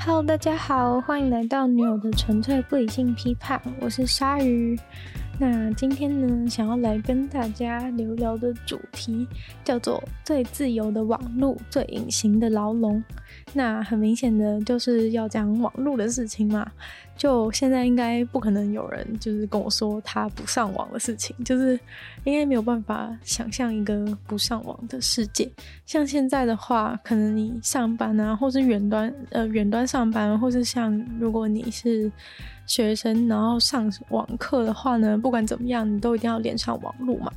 Hello，大家好，欢迎来到女友的纯粹不理性批判，我是鲨鱼。那今天呢，想要来跟大家聊聊的主题叫做“最自由的网络，最隐形的牢笼”。那很明显的就是要讲网络的事情嘛。就现在应该不可能有人就是跟我说他不上网的事情，就是应该没有办法想象一个不上网的世界。像现在的话，可能你上班啊，或是远端呃远端上班，或是像如果你是学生，然后上网课的话呢，不管怎么样，你都一定要连上网络嘛。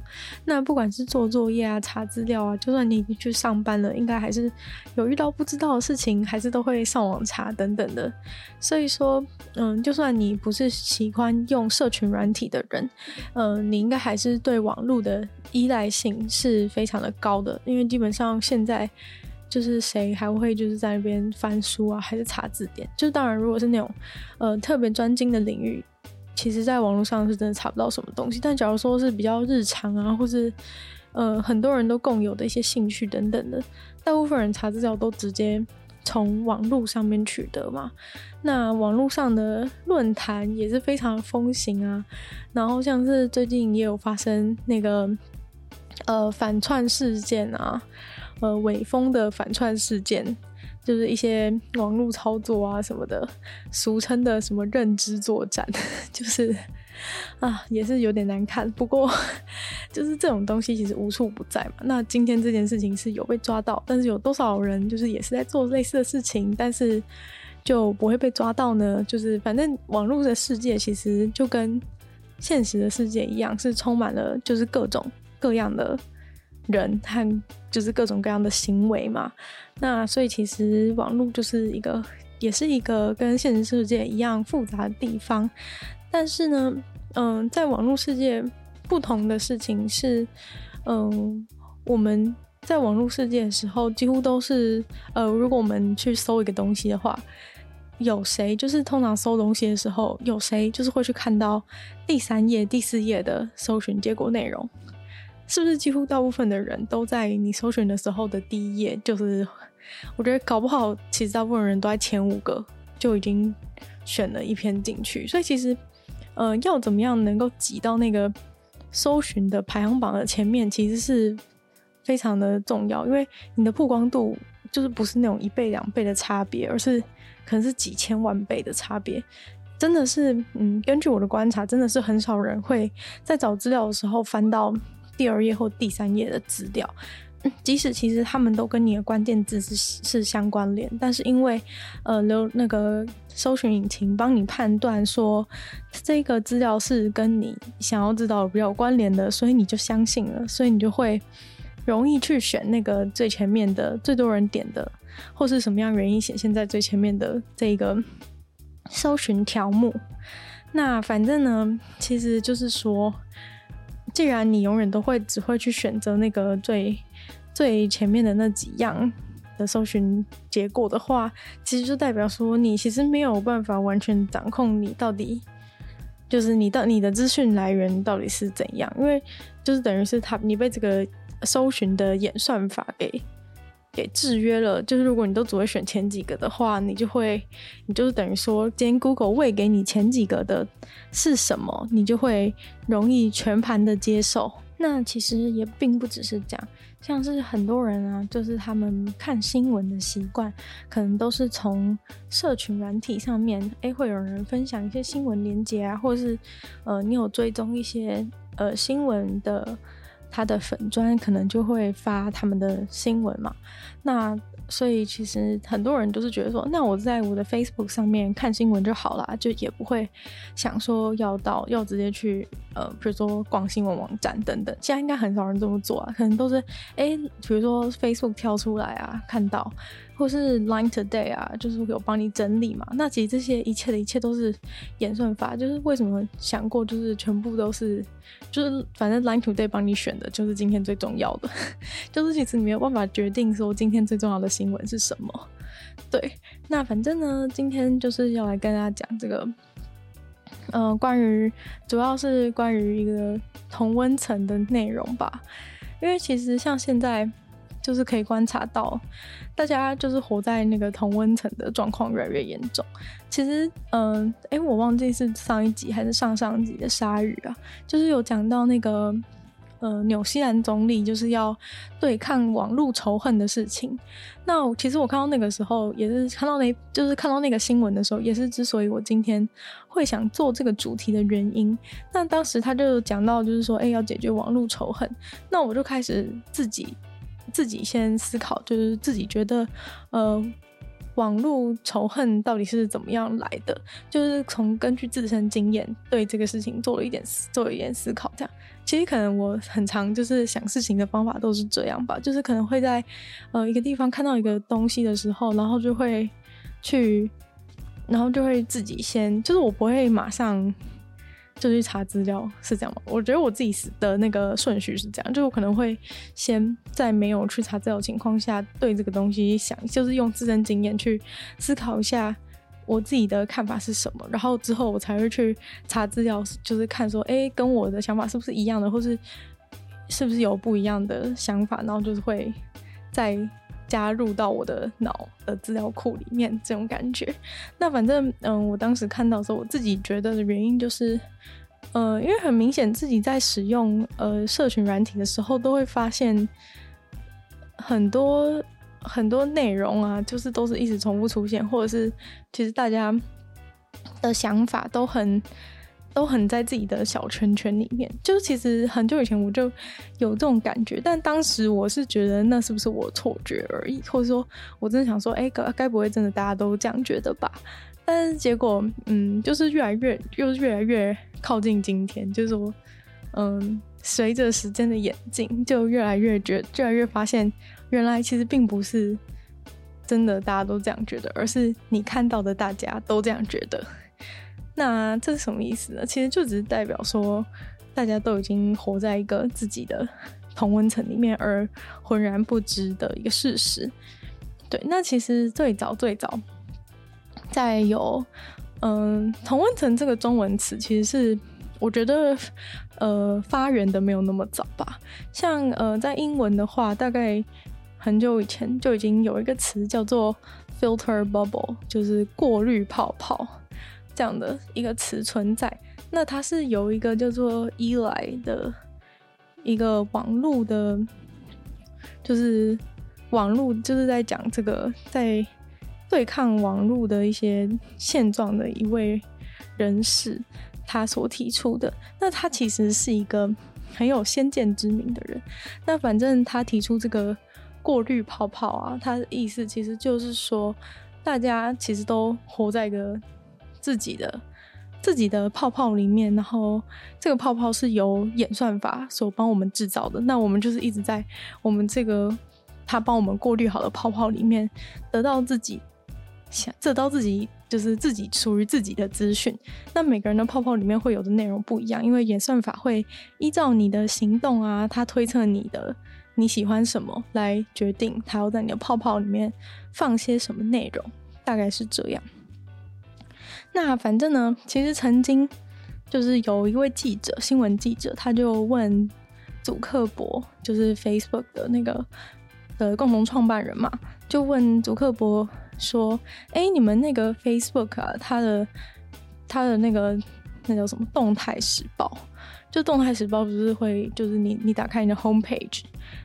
那不管是做作业啊、查资料啊，就算你已经去上班了，应该还是有遇到不知道的事情，还是都会上网查等等的。所以说，嗯。就算你不是喜欢用社群软体的人，嗯，你应该还是对网络的依赖性是非常的高的，因为基本上现在就是谁还会就是在那边翻书啊，还是查字典？就是当然，如果是那种呃特别专精的领域，其实在网络上是真的查不到什么东西。但假如说是比较日常啊，或是呃很多人都共有的一些兴趣等等的，大部分人查资料都直接。从网络上面取得嘛，那网络上的论坛也是非常风行啊。然后像是最近也有发生那个呃反串事件啊，呃伪封的反串事件，就是一些网络操作啊什么的，俗称的什么认知作战，就是。啊，也是有点难看。不过，就是这种东西其实无处不在嘛。那今天这件事情是有被抓到，但是有多少人就是也是在做类似的事情，但是就不会被抓到呢？就是反正网络的世界其实就跟现实的世界一样，是充满了就是各种各样的人和就是各种各样的行为嘛。那所以其实网络就是一个，也是一个跟现实世界一样复杂的地方。但是呢，嗯，在网络世界不同的事情是，嗯，我们在网络世界的时候，几乎都是，呃，如果我们去搜一个东西的话，有谁就是通常搜东西的时候，有谁就是会去看到第三页、第四页的搜寻结果内容？是不是几乎大部分的人都在你搜寻的时候的第一页？就是我觉得搞不好，其实大部分人都在前五个就已经选了一篇进去，所以其实。呃，要怎么样能够挤到那个搜寻的排行榜的前面，其实是非常的重要，因为你的曝光度就是不是那种一倍两倍的差别，而是可能是几千万倍的差别。真的是，嗯，根据我的观察，真的是很少人会在找资料的时候翻到第二页或第三页的资料。即使其实他们都跟你的关键字是是相关联，但是因为呃，留那个搜寻引擎帮你判断说这个资料是跟你想要知道比较关联的，所以你就相信了，所以你就会容易去选那个最前面的、最多人点的，或是什么样原因显现在最前面的这个搜寻条目。那反正呢，其实就是说。既然你永远都会只会去选择那个最最前面的那几样的搜寻结果的话，其实就代表说你其实没有办法完全掌控你到底就是你的你的资讯来源到底是怎样，因为就是等于是他你被这个搜寻的演算法给。给制约了，就是如果你都只会选前几个的话，你就会，你就是等于说，今天 Google 喂给你前几个的是什么，你就会容易全盘的接受。那其实也并不只是这样，像是很多人啊，就是他们看新闻的习惯，可能都是从社群软体上面，诶，会有人分享一些新闻连接啊，或是呃，你有追踪一些呃新闻的。他的粉砖可能就会发他们的新闻嘛，那所以其实很多人都是觉得说，那我在我的 Facebook 上面看新闻就好了，就也不会想说要到要直接去呃，比如说逛新闻网站等等。现在应该很少人这么做啊，可能都是哎，比如说 Facebook 跳出来啊，看到。或是 Line Today 啊，就是有帮你整理嘛。那其实这些一切的一切都是演算法。就是为什么想过，就是全部都是，就是反正 Line Today 帮你选的，就是今天最重要的。就是其实你没有办法决定说今天最重要的新闻是什么。对，那反正呢，今天就是要来跟大家讲这个，呃，关于主要是关于一个同温层的内容吧。因为其实像现在。就是可以观察到，大家就是活在那个同温层的状况越来越严重。其实，嗯、呃，诶，我忘记是上一集还是上上集的鲨鱼啊，就是有讲到那个。呃，纽西兰总理就是要对抗网络仇恨的事情。那其实我看到那个时候，也是看到那，就是看到那个新闻的时候，也是之所以我今天会想做这个主题的原因。那当时他就讲到，就是说，哎，要解决网络仇恨。那我就开始自己自己先思考，就是自己觉得，呃。网络仇恨到底是怎么样来的？就是从根据自身经验对这个事情做了一点做了一点思考。这样，其实可能我很常就是想事情的方法都是这样吧，就是可能会在呃一个地方看到一个东西的时候，然后就会去，然后就会自己先，就是我不会马上。就去查资料是这样吗？我觉得我自己的那个顺序是这样，就我可能会先在没有去查资料的情况下，对这个东西想，就是用自身经验去思考一下我自己的看法是什么，然后之后我才会去查资料，就是看说，哎、跟我的想法是不是一样的，或是是不是有不一样的想法，然后就是会再加入到我的脑的资料库里面，这种感觉。那反正，嗯，我当时看到的时候，我自己觉得的原因就是。呃，因为很明显，自己在使用呃社群软体的时候，都会发现很多很多内容啊，就是都是一直重复出现，或者是其实大家的想法都很都很在自己的小圈圈里面。就是其实很久以前我就有这种感觉，但当时我是觉得那是不是我错觉而已，或者说我真的想说，哎，该该不会真的大家都这样觉得吧？但是结果，嗯，就是越来越，又越来越靠近今天，就是说，嗯，随着时间的演进，就越来越觉，越来越发现，原来其实并不是真的大家都这样觉得，而是你看到的大家都这样觉得。那这是什么意思呢？其实就只是代表说，大家都已经活在一个自己的同温层里面，而浑然不知的一个事实。对，那其实最早最早。在有，嗯，同温层这个中文词，其实是我觉得，呃，发源的没有那么早吧。像呃，在英文的话，大概很久以前就已经有一个词叫做 filter bubble，就是过滤泡泡这样的一个词存在。那它是有一个叫做伊莱的一个网络的，就是网络就是在讲这个在。对抗网络的一些现状的一位人士，他所提出的，那他其实是一个很有先见之明的人。那反正他提出这个过滤泡泡啊，他的意思其实就是说，大家其实都活在一个自己的自己的泡泡里面，然后这个泡泡是由演算法所帮我们制造的。那我们就是一直在我们这个他帮我们过滤好的泡泡里面得到自己。想得到自己就是自己属于自己的资讯，那每个人的泡泡里面会有的内容不一样，因为演算法会依照你的行动啊，他推测你的你喜欢什么来决定他要在你的泡泡里面放些什么内容，大概是这样。那反正呢，其实曾经就是有一位记者，新闻记者，他就问祖克伯，就是 Facebook 的那个的共同创办人嘛，就问祖克伯。说，哎，你们那个 Facebook 啊，他的他的那个那叫什么动态时报？就动态时报不是会，就是你你打开你的 homepage，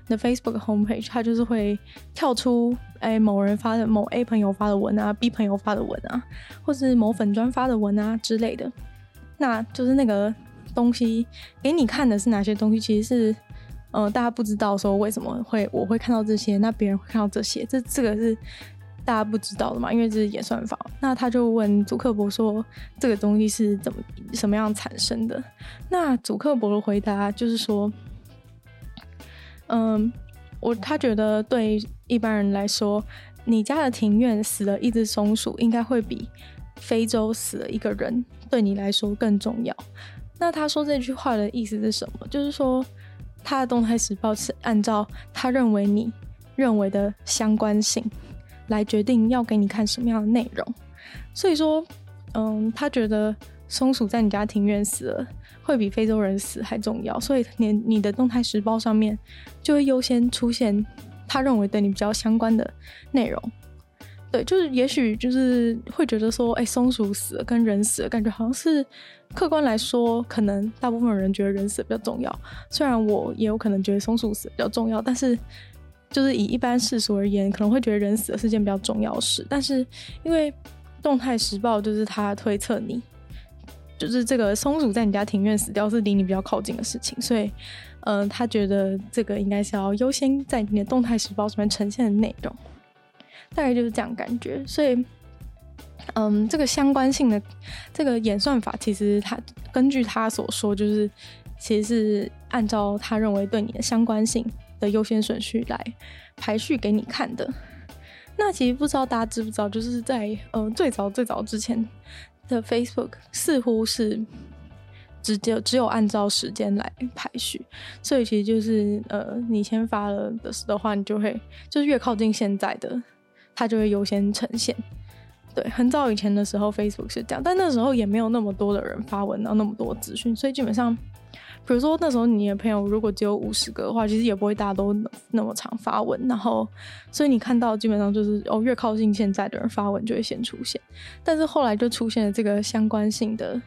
你的 Facebook homepage，它就是会跳出哎某人发的某 A 朋友发的文啊，B 朋友发的文啊，或是某粉专发的文啊之类的。那就是那个东西给你看的是哪些东西？其实是，呃，大家不知道说为什么会我会看到这些，那别人会看到这些，这这个是。大家不知道的嘛，因为这是演算法。那他就问祖克伯说：“这个东西是怎么什么样产生的？”那祖克伯的回答就是说：“嗯，我他觉得对一般人来说，你家的庭院死了一只松鼠，应该会比非洲死了一个人对你来说更重要。”那他说这句话的意思是什么？就是说他的动态时报是按照他认为你认为的相关性。来决定要给你看什么样的内容，所以说，嗯，他觉得松鼠在你家庭院死了，会比非洲人死还重要，所以你你的动态时报上面就会优先出现他认为对你比较相关的内容。对，就是也许就是会觉得说，哎，松鼠死了跟人死了，感觉好像是客观来说，可能大部分人觉得人死比较重要。虽然我也有可能觉得松鼠死比较重要，但是就是以一般世俗而言，可能会觉得人死了是件比较重要事。但是因为动态时报就是他推测你，就是这个松鼠在你家庭院死掉是离你比较靠近的事情，所以，嗯、他觉得这个应该是要优先在你的动态时报上面呈现的内容。大概就是这样感觉，所以，嗯，这个相关性的这个演算法，其实他根据他所说，就是其实是按照他认为对你的相关性优先顺序来排序给你看的。那其实不知道大家知不知道，就是在呃最早最早之前的 Facebook 似乎是直接只有按照时间来排序，所以其实就是呃你先发了的的话，你就会就是越靠近现在的。它就会优先呈现，对，很早以前的时候，Facebook 是这样，但那时候也没有那么多的人发文，然后那么多资讯，所以基本上，比如说那时候你的朋友如果只有五十个的话，其实也不会大家都那么常发文，然后，所以你看到基本上就是哦，越靠近现在的人发文就会先出现，但是后来就出现了这个相关性的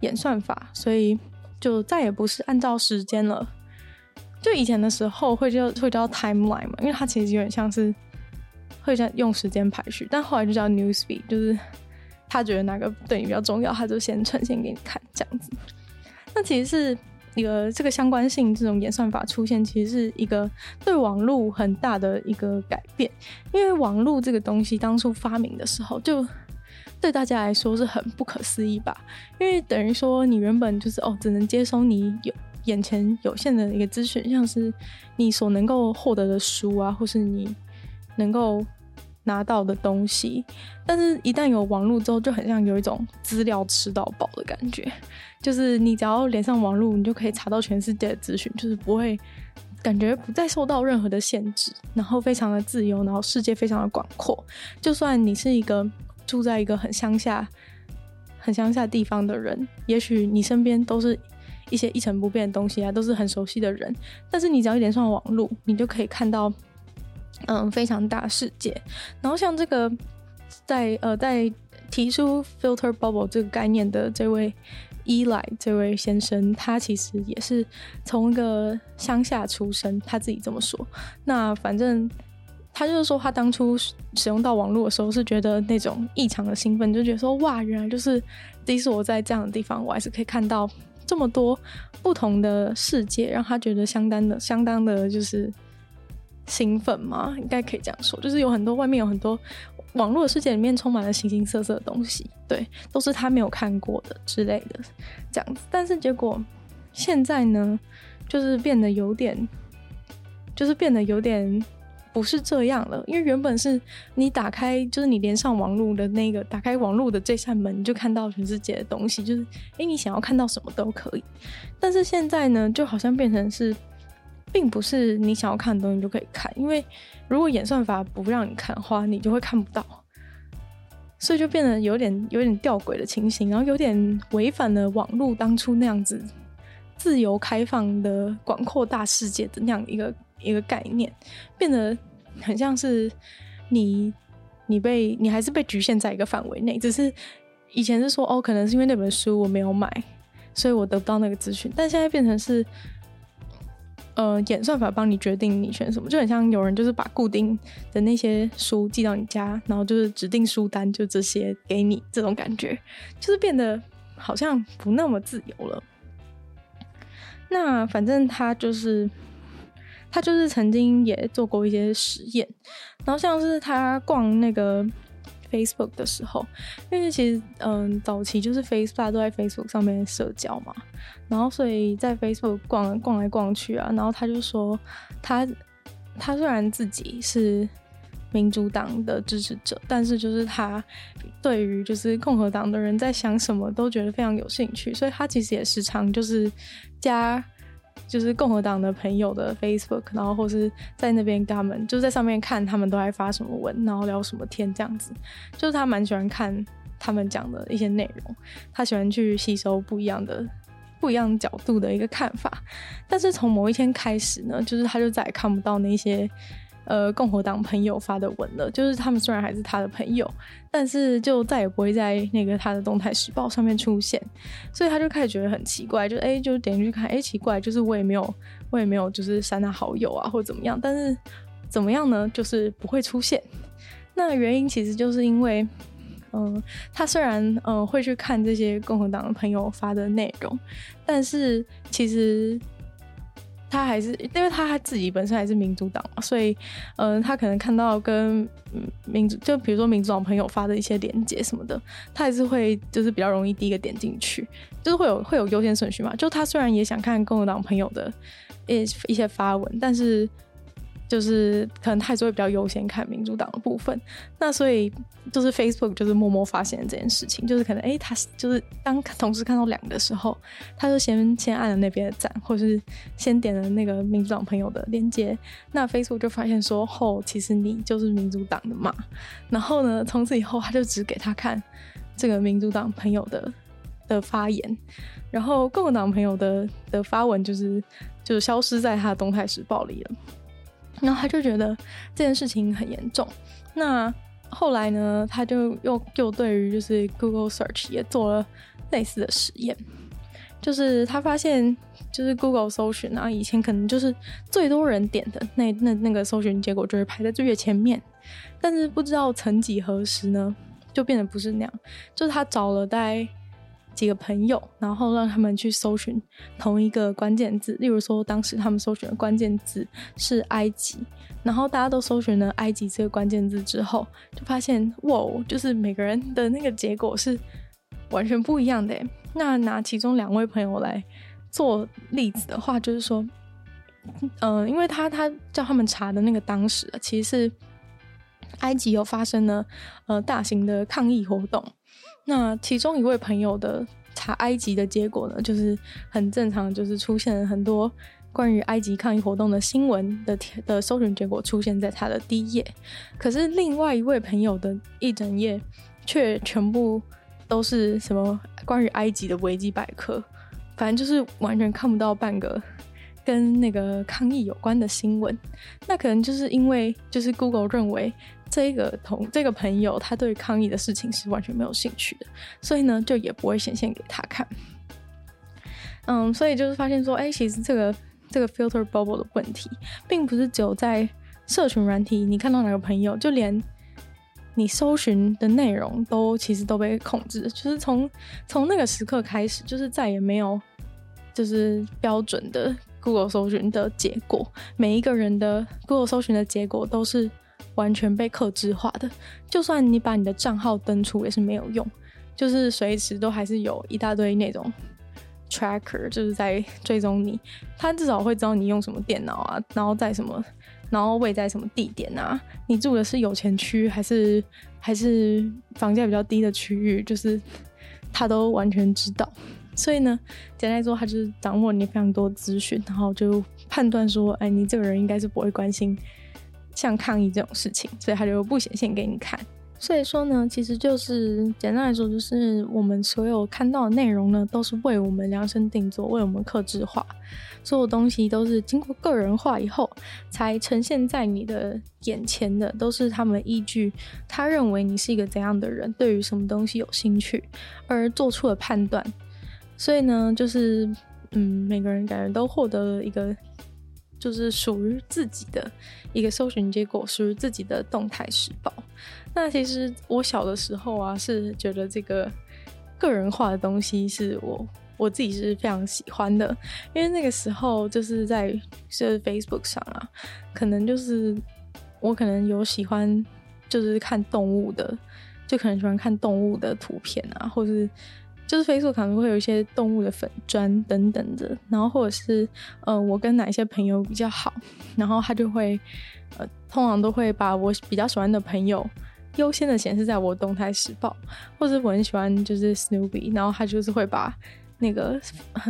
演算法，所以就再也不是按照时间了，就以前的时候会叫会叫 timeline 嘛，因为它其实有点像是。会这样用时间排序，但后来就叫 newsfeed，就是他觉得哪个对你比较重要，他就先呈现给你看这样子。那其实是一个这个相关性这种演算法出现，其实是一个对网络很大的一个改变。因为网络这个东西当初发明的时候，就对大家来说是很不可思议吧？因为等于说你原本就是哦，只能接收你有眼前有限的一个资讯，像是你所能够获得的书啊，或是你。能够拿到的东西，但是一旦有网络之后，就很像有一种资料吃到饱的感觉。就是你只要连上网络，你就可以查到全世界的资讯，就是不会感觉不再受到任何的限制，然后非常的自由，然后世界非常的广阔。就算你是一个住在一个很乡下、很乡下地方的人，也许你身边都是一些一成不变的东西啊，都是很熟悉的人，但是你只要一连上网络，你就可以看到。嗯，非常大世界。然后像这个在呃在提出 filter bubble 这个概念的这位 Eli 这位先生，他其实也是从一个乡下出生，他自己这么说。那反正他就是说，他当初使用到网络的时候，是觉得那种异常的兴奋，就觉得说哇，原来就是即使我在这样的地方，我还是可以看到这么多不同的世界，让他觉得相当的相当的就是。兴奋吗？应该可以这样说，就是有很多外面有很多网络世界里面充满了形形色色的东西，对，都是他没有看过的之类的这样子。但是结果现在呢，就是变得有点，就是变得有点不是这样了。因为原本是你打开，就是你连上网络的那个打开网络的这扇门，你就看到全世界的东西，就是诶，你想要看到什么都可以。但是现在呢，就好像变成是。并不是你想要看的东西就可以看，因为如果演算法不让你看的话，你就会看不到，所以就变得有点有点吊诡的情形，然后有点违反了网络当初那样子自由开放的广阔大世界的那样一个一个概念，变得很像是你你被你还是被局限在一个范围内，只是以前是说哦，可能是因为那本书我没有买，所以我得不到那个资讯，但现在变成是。呃，演算法帮你决定你选什么，就很像有人就是把固定的那些书寄到你家，然后就是指定书单就这些给你，这种感觉就是变得好像不那么自由了。那反正他就是他就是曾经也做过一些实验，然后像是他逛那个。Facebook 的时候，因为其实嗯，早期就是 Facebook 都在 Facebook 上面社交嘛，然后所以在 Facebook 逛逛来逛去啊，然后他就说他他虽然自己是民主党的支持者，但是就是他对于就是共和党的人在想什么都觉得非常有兴趣，所以他其实也时常就是加。就是共和党的朋友的 Facebook，然后或是在那边跟他们，就是在上面看他们都在发什么文，然后聊什么天这样子。就是他蛮喜欢看他们讲的一些内容，他喜欢去吸收不一样的、不一样角度的一个看法。但是从某一天开始呢，就是他就再也看不到那些呃共和党朋友发的文了，就是他们虽然还是他的朋友，但是就再也不会在那个他的动态时报上面出现，所以他就开始觉得很奇怪，就哎就点进去看，哎奇怪，就是我也没有 我也没有就是删他好友啊或者怎么样，但是怎么样呢？就是不会出现。那原因其实就是因为。嗯，他虽然嗯会去看这些共和党的朋友发的内容，但是其实他还是因为他自己本身还是民主党嘛，所以嗯他可能看到跟民主就比如说民主党朋友发的一些连接什么的，他还是会就是比较容易第一个点进去，就是会有会有优先顺序嘛。就他虽然也想看共和党朋友的一一些发文，但是。就是可能他还是会比较优先看民主党的部分，那所以就是 Facebook 就是默默发现这件事情，就是可能哎、他就是当同时看到两个的时候，他就先先按了那边的赞，或是先点了那个民主党朋友的链接，那 Facebook 就发现说，哦，其实你就是民主党的嘛，然后呢，从此以后他就只给他看这个民主党朋友的的发言，然后共和党朋友的的发文就是就是消失在他的动态时报里了。然后他就觉得这件事情很严重。那后来呢，他就又又对于就是 Google Search 也做了类似的实验，就是他发现就是 Google 搜寻啊，以前可能就是最多人点的那那那个搜寻结果就是排在最前面，但是不知道曾几何时呢，就变得不是那样，就是他找了大概。几个朋友，然后让他们去搜寻同一个关键字，例如说当时他们搜寻的关键字是埃及，然后大家都搜寻了埃及这个关键字之后，就发现哇，就是每个人的那个结果是完全不一样的。那拿其中两位朋友来做例子的话，就是说，嗯、呃，因为他他叫他们查的那个当时其实是埃及有发生了呃大型的抗议活动。那其中一位朋友的查埃及的结果呢，就是很正常，就是出现了很多关于埃及抗议活动的新闻的的搜寻结果出现在他的第一页。可是另外一位朋友的一整页却全部都是什么关于埃及的维基百科，反正就是完全看不到半个跟那个抗议有关的新闻。那可能就是因为就是 Google 认为。这个同这个朋友，他对抗议的事情是完全没有兴趣的，所以呢，就也不会显现给他看。嗯，所以就是发现说，哎，其实这个这个 filter bubble 的问题，并不是只有在社群软体，你看到哪个朋友，就连你搜寻的内容都其实都被控制。就是从从那个时刻开始，就是再也没有就是标准的 Google 搜寻的结果，每一个人的 Google 搜寻的结果都是。完全被克制化的，就算你把你的账号登出也是没有用，就是随时都还是有一大堆那种 tracker，就是在追踪你，他至少会知道你用什么电脑啊，然后在什么，然后位在什么地点啊，你住的是有钱区还是还是房价比较低的区域，就是他都完全知道。所以呢，简单来说，他就是掌握你非常多资讯，然后就判断说，哎，你这个人应该是不会关心。像抗议这种事情，所以他就不显现给你看。所以说呢，其实就是简单来说，就是我们所有看到的内容呢，都是为我们量身定做，为我们克制化。所有东西都是经过个人化以后，才呈现在你的眼前的，都是他们依据他认为你是一个怎样的人，对于什么东西有兴趣而做出的判断。所以呢，就是嗯，每个人感觉都获得了一个。就是属于自己的一个搜寻结果，属于自己的动态时报。那其实我小的时候啊，是觉得这个个人化的东西是我我自己是非常喜欢的，因为那个时候就是在是 Facebook 上啊，可能就是我可能有喜欢就是看动物的，就可能喜欢看动物的图片啊，或是。就是 Facebook 可能会有一些动物的粉砖等等的，然后或者是呃，我跟哪一些朋友比较好，然后他就会呃，通常都会把我比较喜欢的朋友优先的显示在我动态时报，或者我很喜欢就是 Snoopy，然后他就是会把那个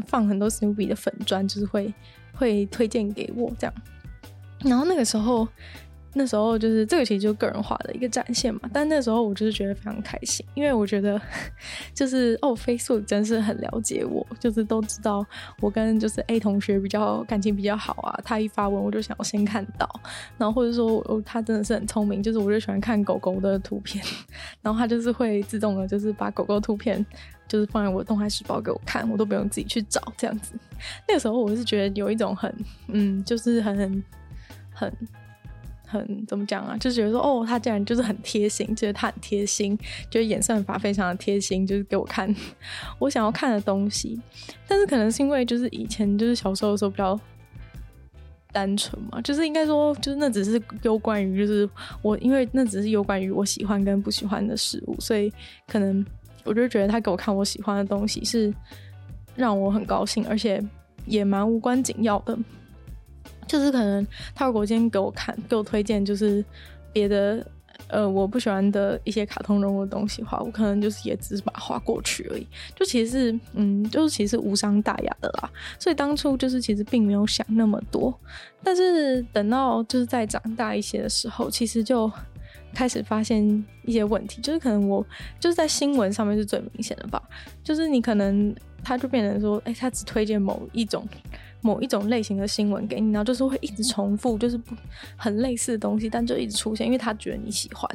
放很多 Snoopy 的粉砖，就是会会推荐给我这样。然后那个时候那时候就是这个，其实就个人化的一个展现嘛。但那时候我就是觉得非常开心，因为我觉得 就是哦，Facebook 真是很了解我，就是都知道我跟就是 A 同学比较感情比较好啊。他一发文我就想要先看到，然后或者说我他真的是很聪明，就是我就喜欢看狗狗的图片，然后他就是会自动的，就是把狗狗图片就是放在我的动态时报给我看，我都不用自己去找这样子。那个时候我是觉得有一种很嗯，就是很很很。很怎么讲啊？就觉得说，哦，他竟然就是很贴心，觉得他很贴心，觉得演算法非常的贴心，就是给我看 我想要看的东西。但是可能是因为就是以前就是小时候的时候比较单纯嘛，就是应该说就是那只是有关于就是我，因为那只是有关于我喜欢跟不喜欢的事物，所以可能我就觉得他给我看我喜欢的东西是让我很高兴，而且也蛮无关紧要的。就是可能他如果今天给我看，给我推荐就是别的呃我不喜欢的一些卡通人物的东西的话，我可能就是也只是把它划过去而已。就其实是嗯，就是其实无伤大雅的啦。所以当初就是其实并没有想那么多。但是等到就是再长大一些的时候，其实就开始发现一些问题。就是可能我就是在新闻上面是最明显的吧。就是你可能他就变成说，哎、他只推荐某一种。某一种类型的新闻给你，然后就是会一直重复，就是不很类似的东西，但就一直出现，因为他觉得你喜欢，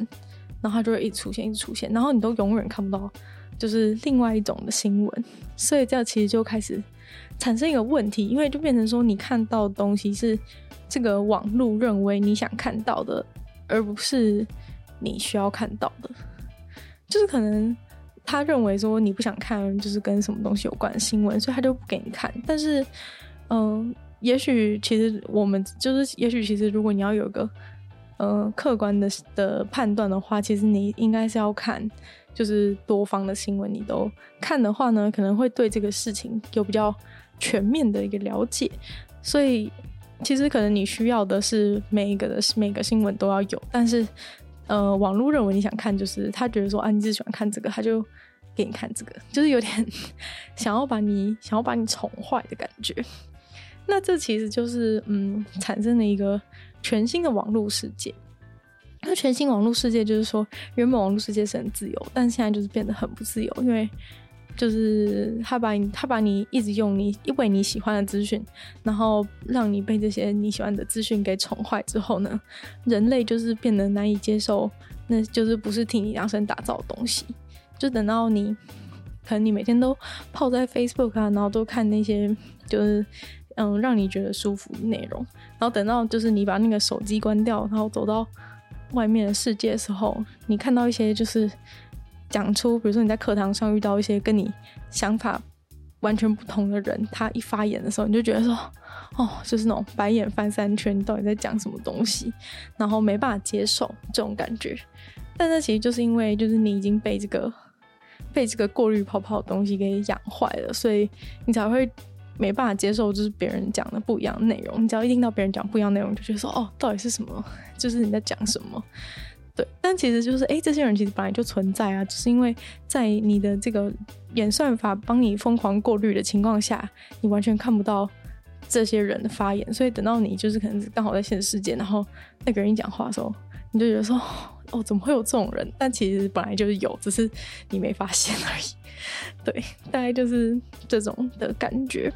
然后他就会一直出现，一直出现，然后你都永远看不到就是另外一种的新闻，所以这样其实就开始产生一个问题，因为就变成说你看到的东西是这个网络认为你想看到的，而不是你需要看到的，就是可能他认为说你不想看就是跟什么东西有关的新闻，所以他就不给你看，但是。嗯，也许其实我们就是，也许其实如果你要有个呃客观的的判断的话，其实你应该是要看就是多方的新闻，你都看的话呢，可能会对这个事情有比较全面的一个了解。所以其实可能你需要的是每一个的每个新闻都要有，但是呃网络认为你想看，就是他觉得说啊你只喜欢看这个，他就给你看这个，就是有点 想要把你想要把你宠坏的感觉。那这其实就是嗯，产生了一个全新的网络世界。那全新网络世界就是说，原本网络世界是很自由，但现在就是变得很不自由，因为就是他把你他把你一直用你因为你喜欢的资讯，然后让你被这些你喜欢的资讯给宠坏之后呢，人类就是变得难以接受，那就是不是替你量身打造的东西。就等到你可能你每天都泡在 Facebook 啊，然后都看那些就是。嗯，让你觉得舒服的内容，然后等到就是你把那个手机关掉，然后走到外面的世界的时候，你看到一些就是讲出，比如说你在课堂上遇到一些跟你想法完全不同的人，他一发言的时候，你就觉得说，哦，就是那种白眼翻三圈，到底在讲什么东西，然后没办法接受这种感觉。但这其实就是因为就是你已经被这个被这个过滤泡泡的东西给养坏了，所以你才会。没办法接受，就是别人讲的不一样的内容。你只要一听到别人讲不一样的内容，就觉得说哦，到底是什么？就是你在讲什么？对。但其实就是，哎，这些人其实本来就存在啊，只是因为在你的这个演算法帮你疯狂过滤的情况下，你完全看不到这些人的发言。所以等到你就是可能刚好在现实世界，然后那个人一讲话的时候，你就觉得说 哦，怎么会有这种人？但其实本来就是有，只是你没发现而已。对，大概就是这种的感觉。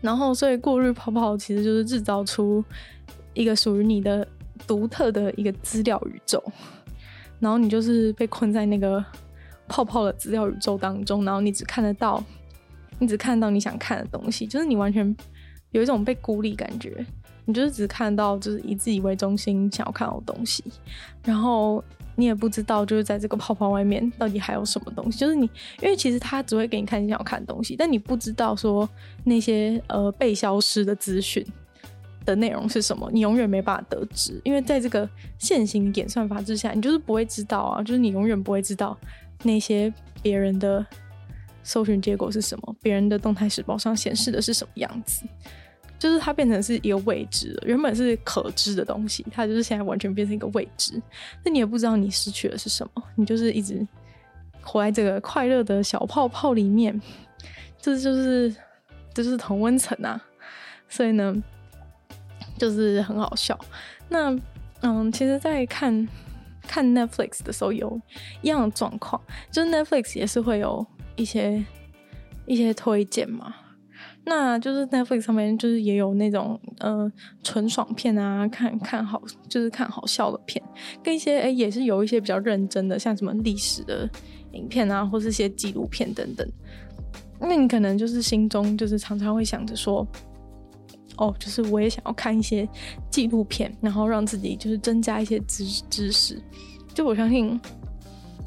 然后，所以过滤泡泡其实就是制造出一个属于你的独特的一个资料宇宙。然后你就是被困在那个泡泡的资料宇宙当中，然后你只看得到，你只看到你想看的东西，就是你完全有一种被孤立感觉。你就是只看到就是以自己为中心想要看到的东西，然后。你也不知道，就是在这个泡泡外面到底还有什么东西。就是你，因为其实他只会给你看你想要看的东西，但你不知道说那些呃被消失的资讯的内容是什么，你永远没办法得知。因为在这个现行演算法之下，你就是不会知道啊，就是你永远不会知道那些别人的搜寻结果是什么，别人的动态时报上显示的是什么样子。就是它变成是一个未知了，原本是可知的东西，它就是现在完全变成一个未知。那你也不知道你失去的是什么，你就是一直活在这个快乐的小泡泡里面，这就是就是同温层啊。所以呢，就是很好笑。那嗯，其实，在看看 Netflix 的时候，有一样的状况，就是 Netflix 也是会有一些一些推荐嘛。那就是 Netflix 上面就是也有那种呃纯爽片啊，看看好就是看好笑的片，跟一些诶、也是有一些比较认真的，像什么历史的影片啊，或是些纪录片等等。那你可能就是心中就是常常会想着说，哦，就是我也想要看一些纪录片，然后让自己就是增加一些知知识。就我相信。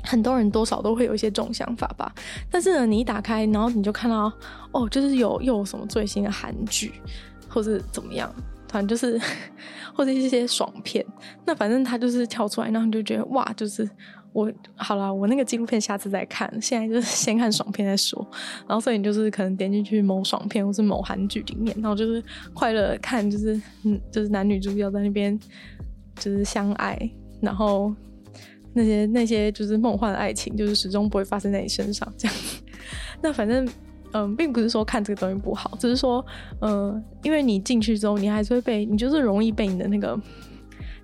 很多人多少都会有一些这种想法吧，但是呢，你一打开，然后你就看到，哦，就是有又有什么最新的韩剧，或是怎么样，反正就是 或者一些爽片，那反正他就是跳出来，然后你就觉得哇，就是我好啦，我那个纪录片下次再看，现在就是先看爽片再说，然后所以你就是可能点进去某爽片或是某韩剧里面，然后就是快乐看，就是嗯，就是男女主角在那边就是相爱，然后。那些那些就是梦幻爱情，就是始终不会发生在你身上，这样。那反正，嗯，并不是说看这个东西不好，只是说，嗯，因为你进去之后，你还是会被，你就是容易被你的那个，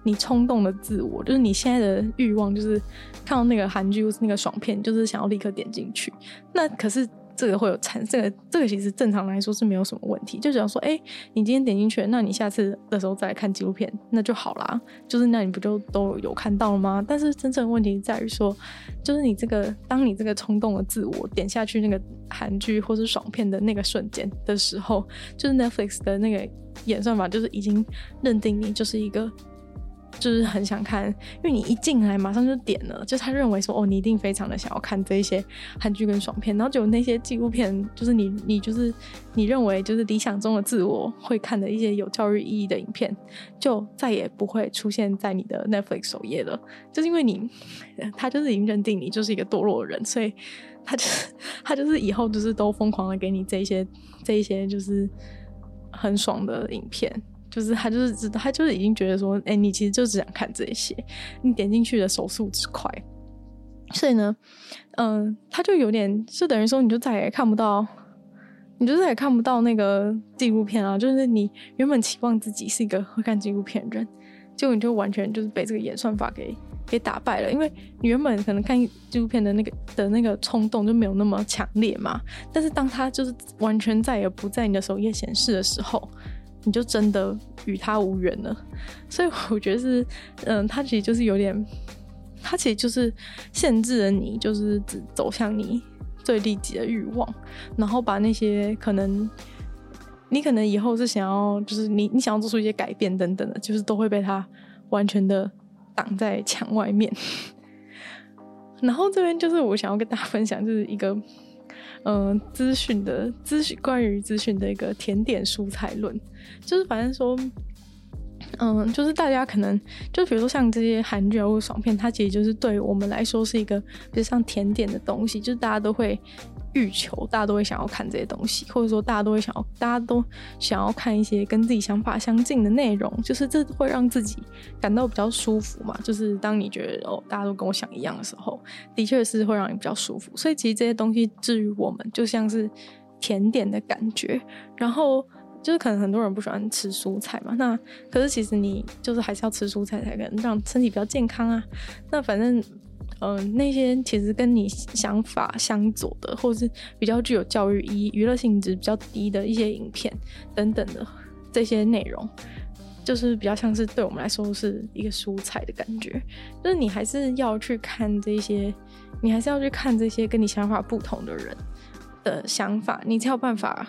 你冲动的自我，就是你现在的欲望，就是看到那个韩剧是那个爽片，就是想要立刻点进去。那可是。这个会有产，这个这个其实正常来说是没有什么问题，就只要说，哎，你今天点进去，那你下次的时候再来看纪录片，那就好啦。就是那你不就都有看到了吗？但是真正的问题在于说，就是你这个，当你这个冲动的自我点下去那个韩剧或是爽片的那个瞬间的时候，就是 Netflix 的那个演算法就是已经认定你就是一个。就是很想看，因为你一进来马上就点了，就他认为说哦，你一定非常的想要看这一些韩剧跟爽片，然后就有那些纪录片，就是你你就是你认为就是理想中的自我会看的一些有教育意义的影片，就再也不会出现在你的 Netflix 首页了，就是因为你他就是已经认定你就是一个堕落的人，所以他就是他就是以后就是都疯狂的给你这一些这一些就是很爽的影片。就是他就是知道，他就是已经觉得说，哎、你其实就只想看这些，你点进去的手速之快，所以呢，嗯、他就有点，就等于说，你就再也看不到，你就再也看不到那个纪录片啊。就是你原本期望自己是一个会看纪录片的人，结果你就完全就是被这个演算法给给打败了，因为你原本可能看纪录片的那个的那个冲动就没有那么强烈嘛。但是当他就是完全再也不在你的首页显示的时候。你就真的与他无缘了，所以我觉得是，嗯，他其实就是有点，他其实就是限制了你，就是只走向你最利己的欲望，然后把那些可能你可能以后是想要，就是你你想要做出一些改变等等的，就是都会被他完全的挡在墙外面。然后这边就是我想要跟大家分享，就是一个。嗯，资讯的资讯，关于资讯的一个甜点蔬菜论，就是反正说，嗯，就是大家可能就比如说像这些韩剧或爽片，它其实就是对我们来说是一个比如像甜点的东西，就是大家都会。欲求，大家都会想要看这些东西，或者说大家都会想要，大家都想要看一些跟自己想法相近的内容，就是这会让自己感到比较舒服嘛。就是当你觉得哦，大家都跟我想一样的时候，的确是会让你比较舒服。所以其实这些东西至于我们，就像是甜点的感觉。然后就是可能很多人不喜欢吃蔬菜嘛，那可是其实你就是还是要吃蔬菜才可能让身体比较健康啊。那反正。嗯、那些其实跟你想法相左的，或者是比较具有教育意义、娱乐性质比较低的一些影片等等的这些内容，就是比较像是对我们来说是一个蔬菜的感觉。就是你还是要去看这些，你还是要去看这些跟你想法不同的人的想法，你才有办法，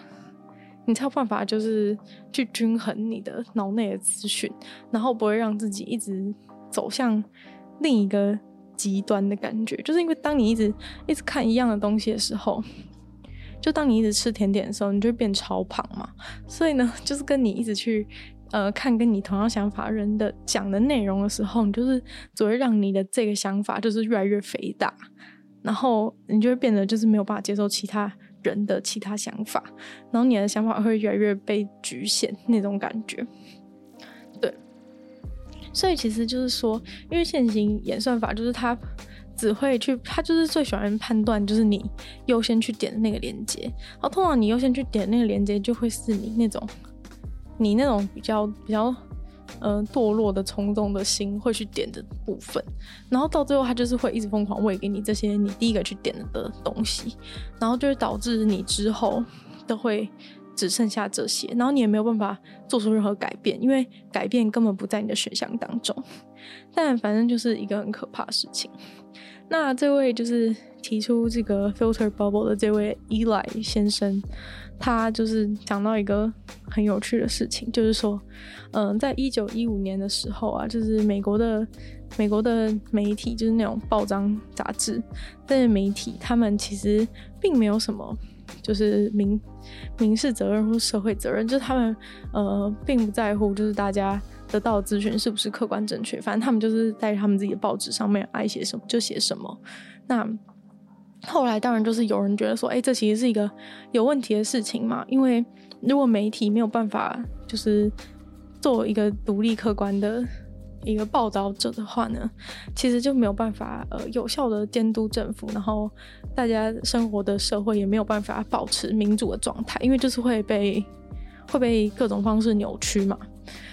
你才有办法就是去均衡你的脑内的资讯，然后不会让自己一直走向另一个。极端的感觉，就是因为当你一直一直看一样的东西的时候，就当你一直吃甜点的时候，你就会变超胖嘛。所以呢，就是跟你一直去呃看跟你同样想法人的讲的内容的时候，你就是只会让你的这个想法就是越来越肥大，然后你就会变得就是没有办法接受其他人的其他想法，然后你的想法会越来越被局限那种感觉。所以其实就是说，因为现行演算法就是它只会去，它就是最喜欢判断就是你优先去点的那个链接，然后通常你优先去点那个链接就会是你那种你那种比较比较呃堕落的冲动的心会去点的部分，然后到最后他就是会一直疯狂喂给你这些你第一个去点的东西，然后就会导致你之后都会只剩下这些，然后你也没有办法做出任何改变，因为改变根本不在你的选项当中。但反正就是一个很可怕的事情。那这位就是提出这个 filter bubble 的这位 Eli 先生，他就是讲到一个很有趣的事情，就是说，嗯、在一九一五年的时候啊，就是美国的美国的媒体，就是那种报章杂志，这些媒体他们其实并没有什么，就是明民事责任或社会责任，就是他们呃并不在乎，就是大家。得到的资讯是不是客观正确？反正他们就是在他们自己的报纸上面爱写什么就写什么。那后来当然就是有人觉得说，哎、这其实是一个有问题的事情嘛。因为如果媒体没有办法就是做一个独立客观的一个报道者的话呢，其实就没有办法呃有效的监督政府，然后大家生活的社会也没有办法保持民主的状态，因为就是会被会被各种方式扭曲嘛。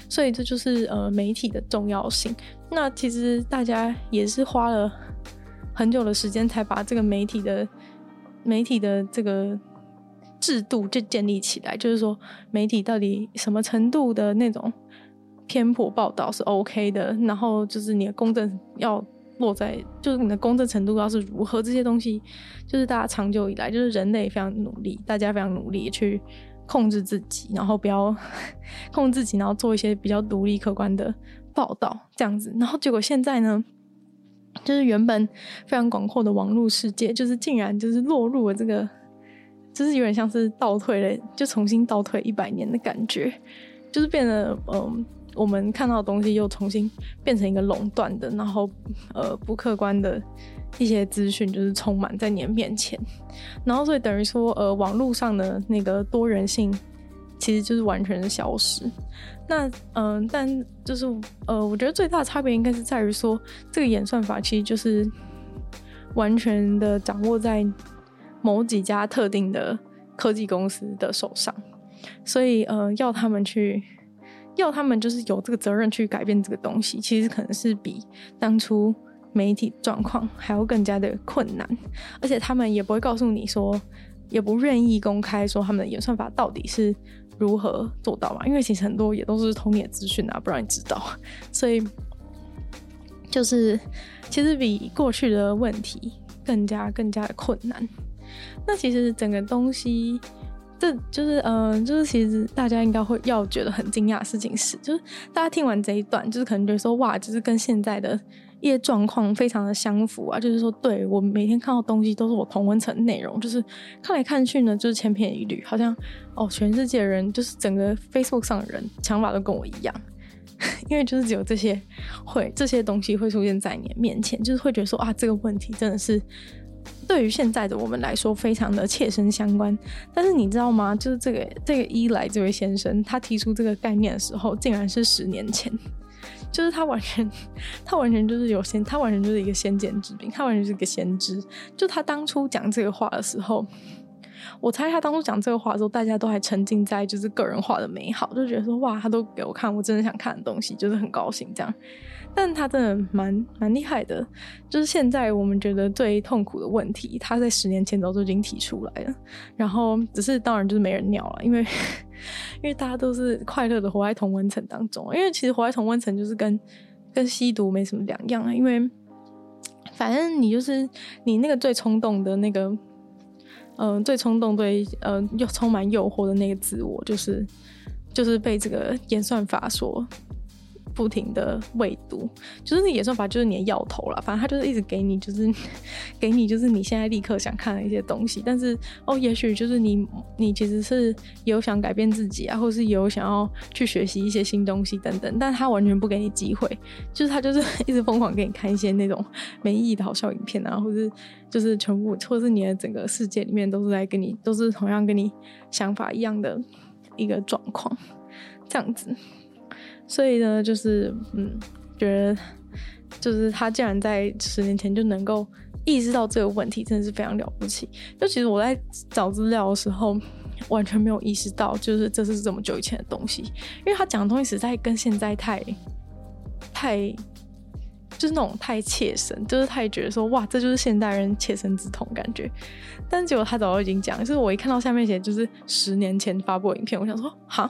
所以这就是呃媒体的重要性。那其实大家也是花了很久的时间才把这个媒体的媒体的这个制度就建立起来。就是说，媒体到底什么程度的那种偏颇报道是 OK 的，然后就是你的公正要落在，就是你的公正程度要是如何，这些东西就是大家长久以来就是人类非常努力，大家非常努力去。控制自己，然后不要控制自己，然后做一些比较独立客观的报道，这样子。然后结果现在呢，就是原本非常广阔的网络世界，就是竟然就是落入了这个，就是有点像是倒退了，就重新倒退一百年的感觉，就是变得嗯，我们看到的东西又重新变成一个垄断的，然后呃不客观的。一些资讯就是充满在你的面前，然后所以等于说，呃，网络上的那个多元性其实就是完全的消失。那嗯、但就是呃，我觉得最大的差别应该是在于说，这个演算法其实就是完全的掌握在某几家特定的科技公司的手上，所以呃，要他们去，要他们就是有这个责任去改变这个东西，其实可能是比当初。媒体状况还要更加的困难，而且他们也不会告诉你说，也不愿意公开说他们的演算法到底是如何做到嘛？因为其实很多也都是偷你的资讯啊，不让你知道，所以就是其实比过去的问题更加更加的困难。那其实整个东西，这就是嗯、就是其实大家应该会要觉得很惊讶的事情是，就是大家听完这一段，就是可能觉得说哇，就是跟现在的。一些状况非常的相符啊，就是说，对，我每天看到东西都是我同温层内容，就是看来看去呢，就是千篇一律，好像哦，全世界人就是整个 Facebook 上的人想法都跟我一样，因为就是只有这些会这些东西会出现在你的面前，就是会觉得说啊，这个问题真的是对于现在的我们来说非常的切身相关。但是你知道吗？就是这个这个伊莱这位先生他提出这个概念的时候，竟然是十年前。就是他完全，他完全就是有先，他完全就是一个先见之明，他完全是个先知。就他当初讲这个话的时候，我猜他当初讲这个话的时候，大家都还沉浸在就是个人化的美好，就觉得说哇，他都给我看我真的想看的东西，就是很高兴这样。但他真的蛮蛮厉害的，就是现在我们觉得最痛苦的问题，他在十年前早就已经提出来了，然后只是当然就是没人鸟了，因为。因为大家都是快乐的活在同温层当中，因为其实活在同温层就是跟跟吸毒没什么两样啊。因为反正你就是你那个最冲动的那个，嗯、最冲动对，呃，又充满诱惑的那个自我，就是就是被这个演算法所。不停的喂毒，就是那演算法就是你的药头了。反正他就是一直给你，就是 给你，就是你现在立刻想看的一些东西。但是哦，也许就是你，你其实是有想改变自己啊，或是有想要去学习一些新东西等等。但他完全不给你机会，就是他就是一直疯狂给你看一些那种没意义的好笑影片啊，或是就是全部，或是你的整个世界里面都是在跟你，都是同样跟你想法一样的一个状况，这样子。所以呢，就是嗯，觉得就是他竟然在十年前就能够意识到这个问题，真的是非常了不起。就其实我在找资料的时候，完全没有意识到，就是这是这么久以前的东西，因为他讲的东西实在跟现在太太就是那种太切身，就是太觉得说哇，这就是现代人切身之痛感觉。但结果他早就已经讲，就是我一看到下面写就是十年前发布的影片，我想说哈，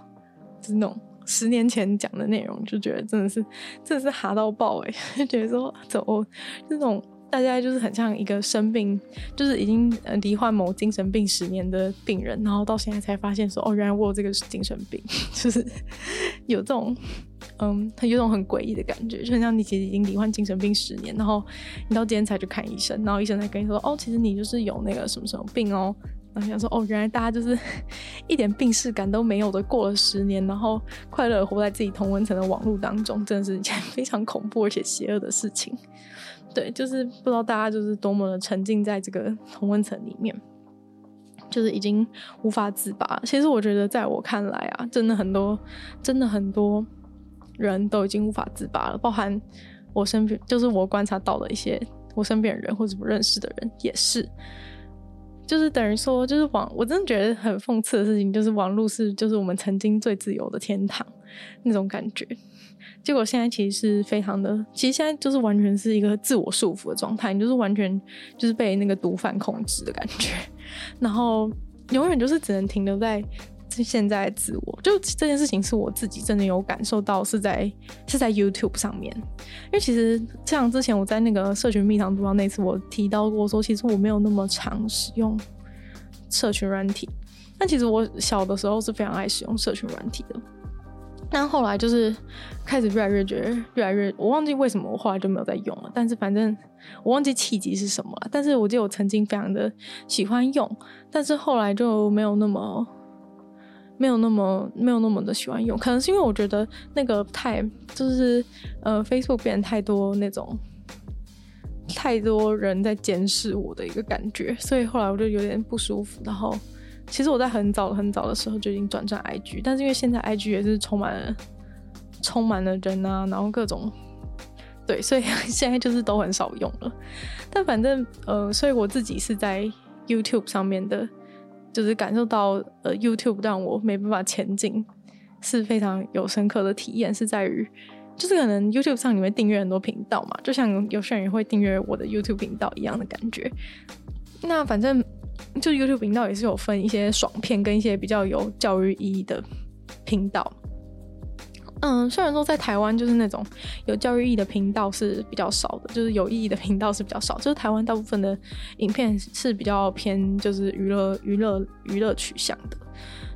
就是那种十年前讲的内容，就觉得真的是真的是哈到爆哎，就 觉得说走这种。大家就是很像一个生病，就是已经罹患某精神病十年的病人，然后到现在才发现说，哦，原来我有这个精神病，就是有这种嗯，他有种很诡异的感觉，就像你其实已经罹患精神病十年，然后你到今天才去看医生，然后医生才跟你说，哦，其实你就是有那个什么什么病哦，然后想说，哦，原来大家就是 一点病逝感都没有的过了十年，然后快乐活在自己同温层的网络当中，真的是一件 非常恐怖而且邪恶的事情。对，就是不知道大家就是多么的沉浸在这个同温层里面，就是已经无法自拔。其实我觉得，在我看来啊，真的很多，真的很多人都已经无法自拔了，包含我身边，就是我观察到的一些我身边的人或者不认识的人也是，就是等于说，就是网，我真的觉得很讽刺的事情，就是网络是就是我们曾经最自由的天堂那种感觉。结果现在其实是非常的，其实现在就是完全是一个自我束缚的状态，你就是完全就是被那个毒贩控制的感觉，然后永远就是只能停留在现在自我。就这件事情是我自己真的有感受到，是在是在 YouTube 上面，因为其实像之前我在那个社群蜜糖读到那次，我提到过说，其实我没有那么常使用社群软体，但其实我小的时候是非常爱使用社群软体的。但后来就是开始越来越觉得越来越，我忘记为什么我后来就没有再用了。但是反正我忘记契机是什么了。但是我记得我曾经非常的喜欢用，但是后来就没有那么没有那么没有那么的喜欢用。可能是因为我觉得那个太就是呃，Facebook 变太多那种太多人在监视我的一个感觉，所以后来我就有点不舒服，然后。其实我在很早很早的时候就已经转战 IG，但是因为现在 IG 也是充满了充满了人啊，然后各种对，所以现在就是都很少用了。但反正呃，所以我自己是在 YouTube 上面的，就是感受到呃 YouTube 让我没办法前进是非常有深刻的体验，是在于就是可能 YouTube 上你会订阅很多频道嘛，就像有些人会订阅我的 YouTube 频道一样的感觉。那反正。就 YouTube 频道也是有分一些爽片跟一些比较有教育意义的频道。嗯，虽然说在台湾就是那种有教育意义的频道是比较少的，就是有意义的频道是比较少。就是台湾大部分的影片是比较偏就是娱乐娱乐娱乐取向的，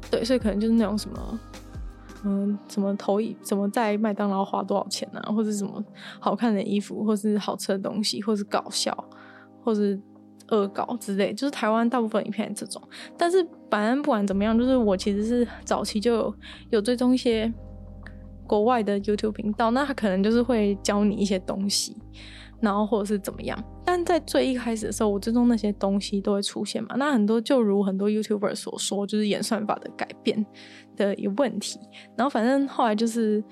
对，所以可能就是那种什么，嗯，什么投影，什么在麦当劳花多少钱啊，或者什么好看的衣服，或是好吃的东西，或是搞笑，或是。恶搞之类，就是台湾大部分影片这种。但是反正不管怎么样，就是我其实是早期就有有追踪一些国外的 YouTube 频道，那他可能就是会教你一些东西，然后或者是怎么样。但在最一开始的时候，我追踪那些东西都会出现嘛。那很多就如很多 YouTuber 所说，就是演算法的改变的一问题。然后反正后来就是。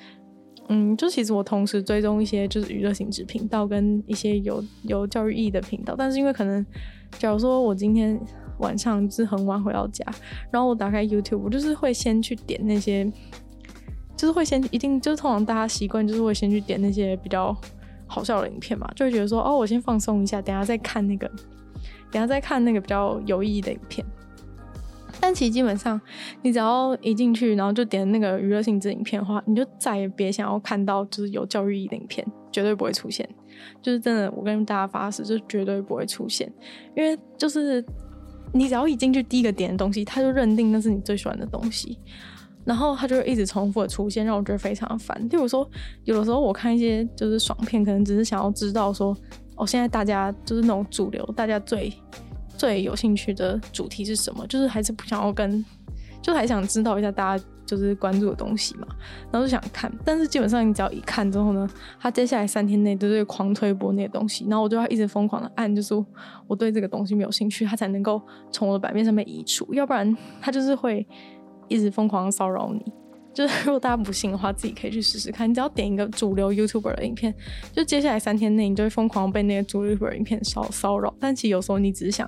嗯，就其实我同时追踪一些就是娱乐性质频道跟一些有有教育意义的频道，但是因为可能，假如说我今天晚上是很晚回到家，然后我打开 YouTube，我就是会先去点那些，就是会先一定就是通常大家习惯就是会先去点那些比较好笑的影片嘛，就会觉得说哦，我先放松一下，等下再看那个，等下再看那个比较有意义的影片。但其实基本上，你只要一进去，然后就点那个娱乐性质影片的话，你就再也别想要看到就是有教育意义的影片，绝对不会出现。就是真的，我跟大家发誓，就绝对不会出现。因为就是你只要一进去第一个点的东西，他就认定那是你最喜欢的东西，然后他就会一直重复的出现，让我觉得非常烦。例如说，有的时候我看一些就是爽片，可能只是想要知道说，哦，现在大家就是那种主流，大家最。最有兴趣的主题是什么？就是还是不想要跟，就还想知道一下大家就是关注的东西嘛，然后就想看。但是基本上你只要一看之后呢，他接下来三天内都是狂推播那些东西，然后我就要一直疯狂的按，就是我对这个东西没有兴趣，他才能够从我的版面上面移除，要不然他就是会一直疯狂骚扰你。就是如果大家不信的话，自己可以去试试看。你只要点一个主流 YouTuber 的影片，就接下来三天内，你就会疯狂被那个主流 YouTuber 影片骚骚扰。但其实有时候你只是想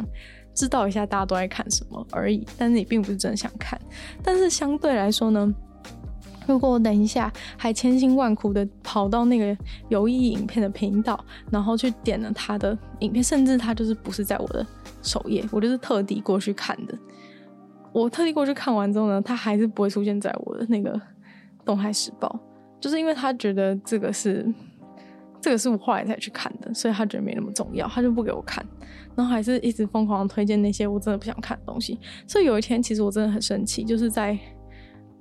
知道一下大家都在看什么而已，但是你并不是真的想看。但是相对来说呢，如果我等一下还千辛万苦的跑到那个有意义影片的频道，然后去点了他的影片，甚至他就是不是在我的首页，我就是特地过去看的。我特地过去看完之后呢，他还是不会出现在我的那个动态时报，就是因为他觉得这个是这个是我后来才去看的，所以他觉得没那么重要，他就不给我看，然后还是一直疯狂推荐那些我真的不想看的东西。所以有一天，其实我真的很生气，就是在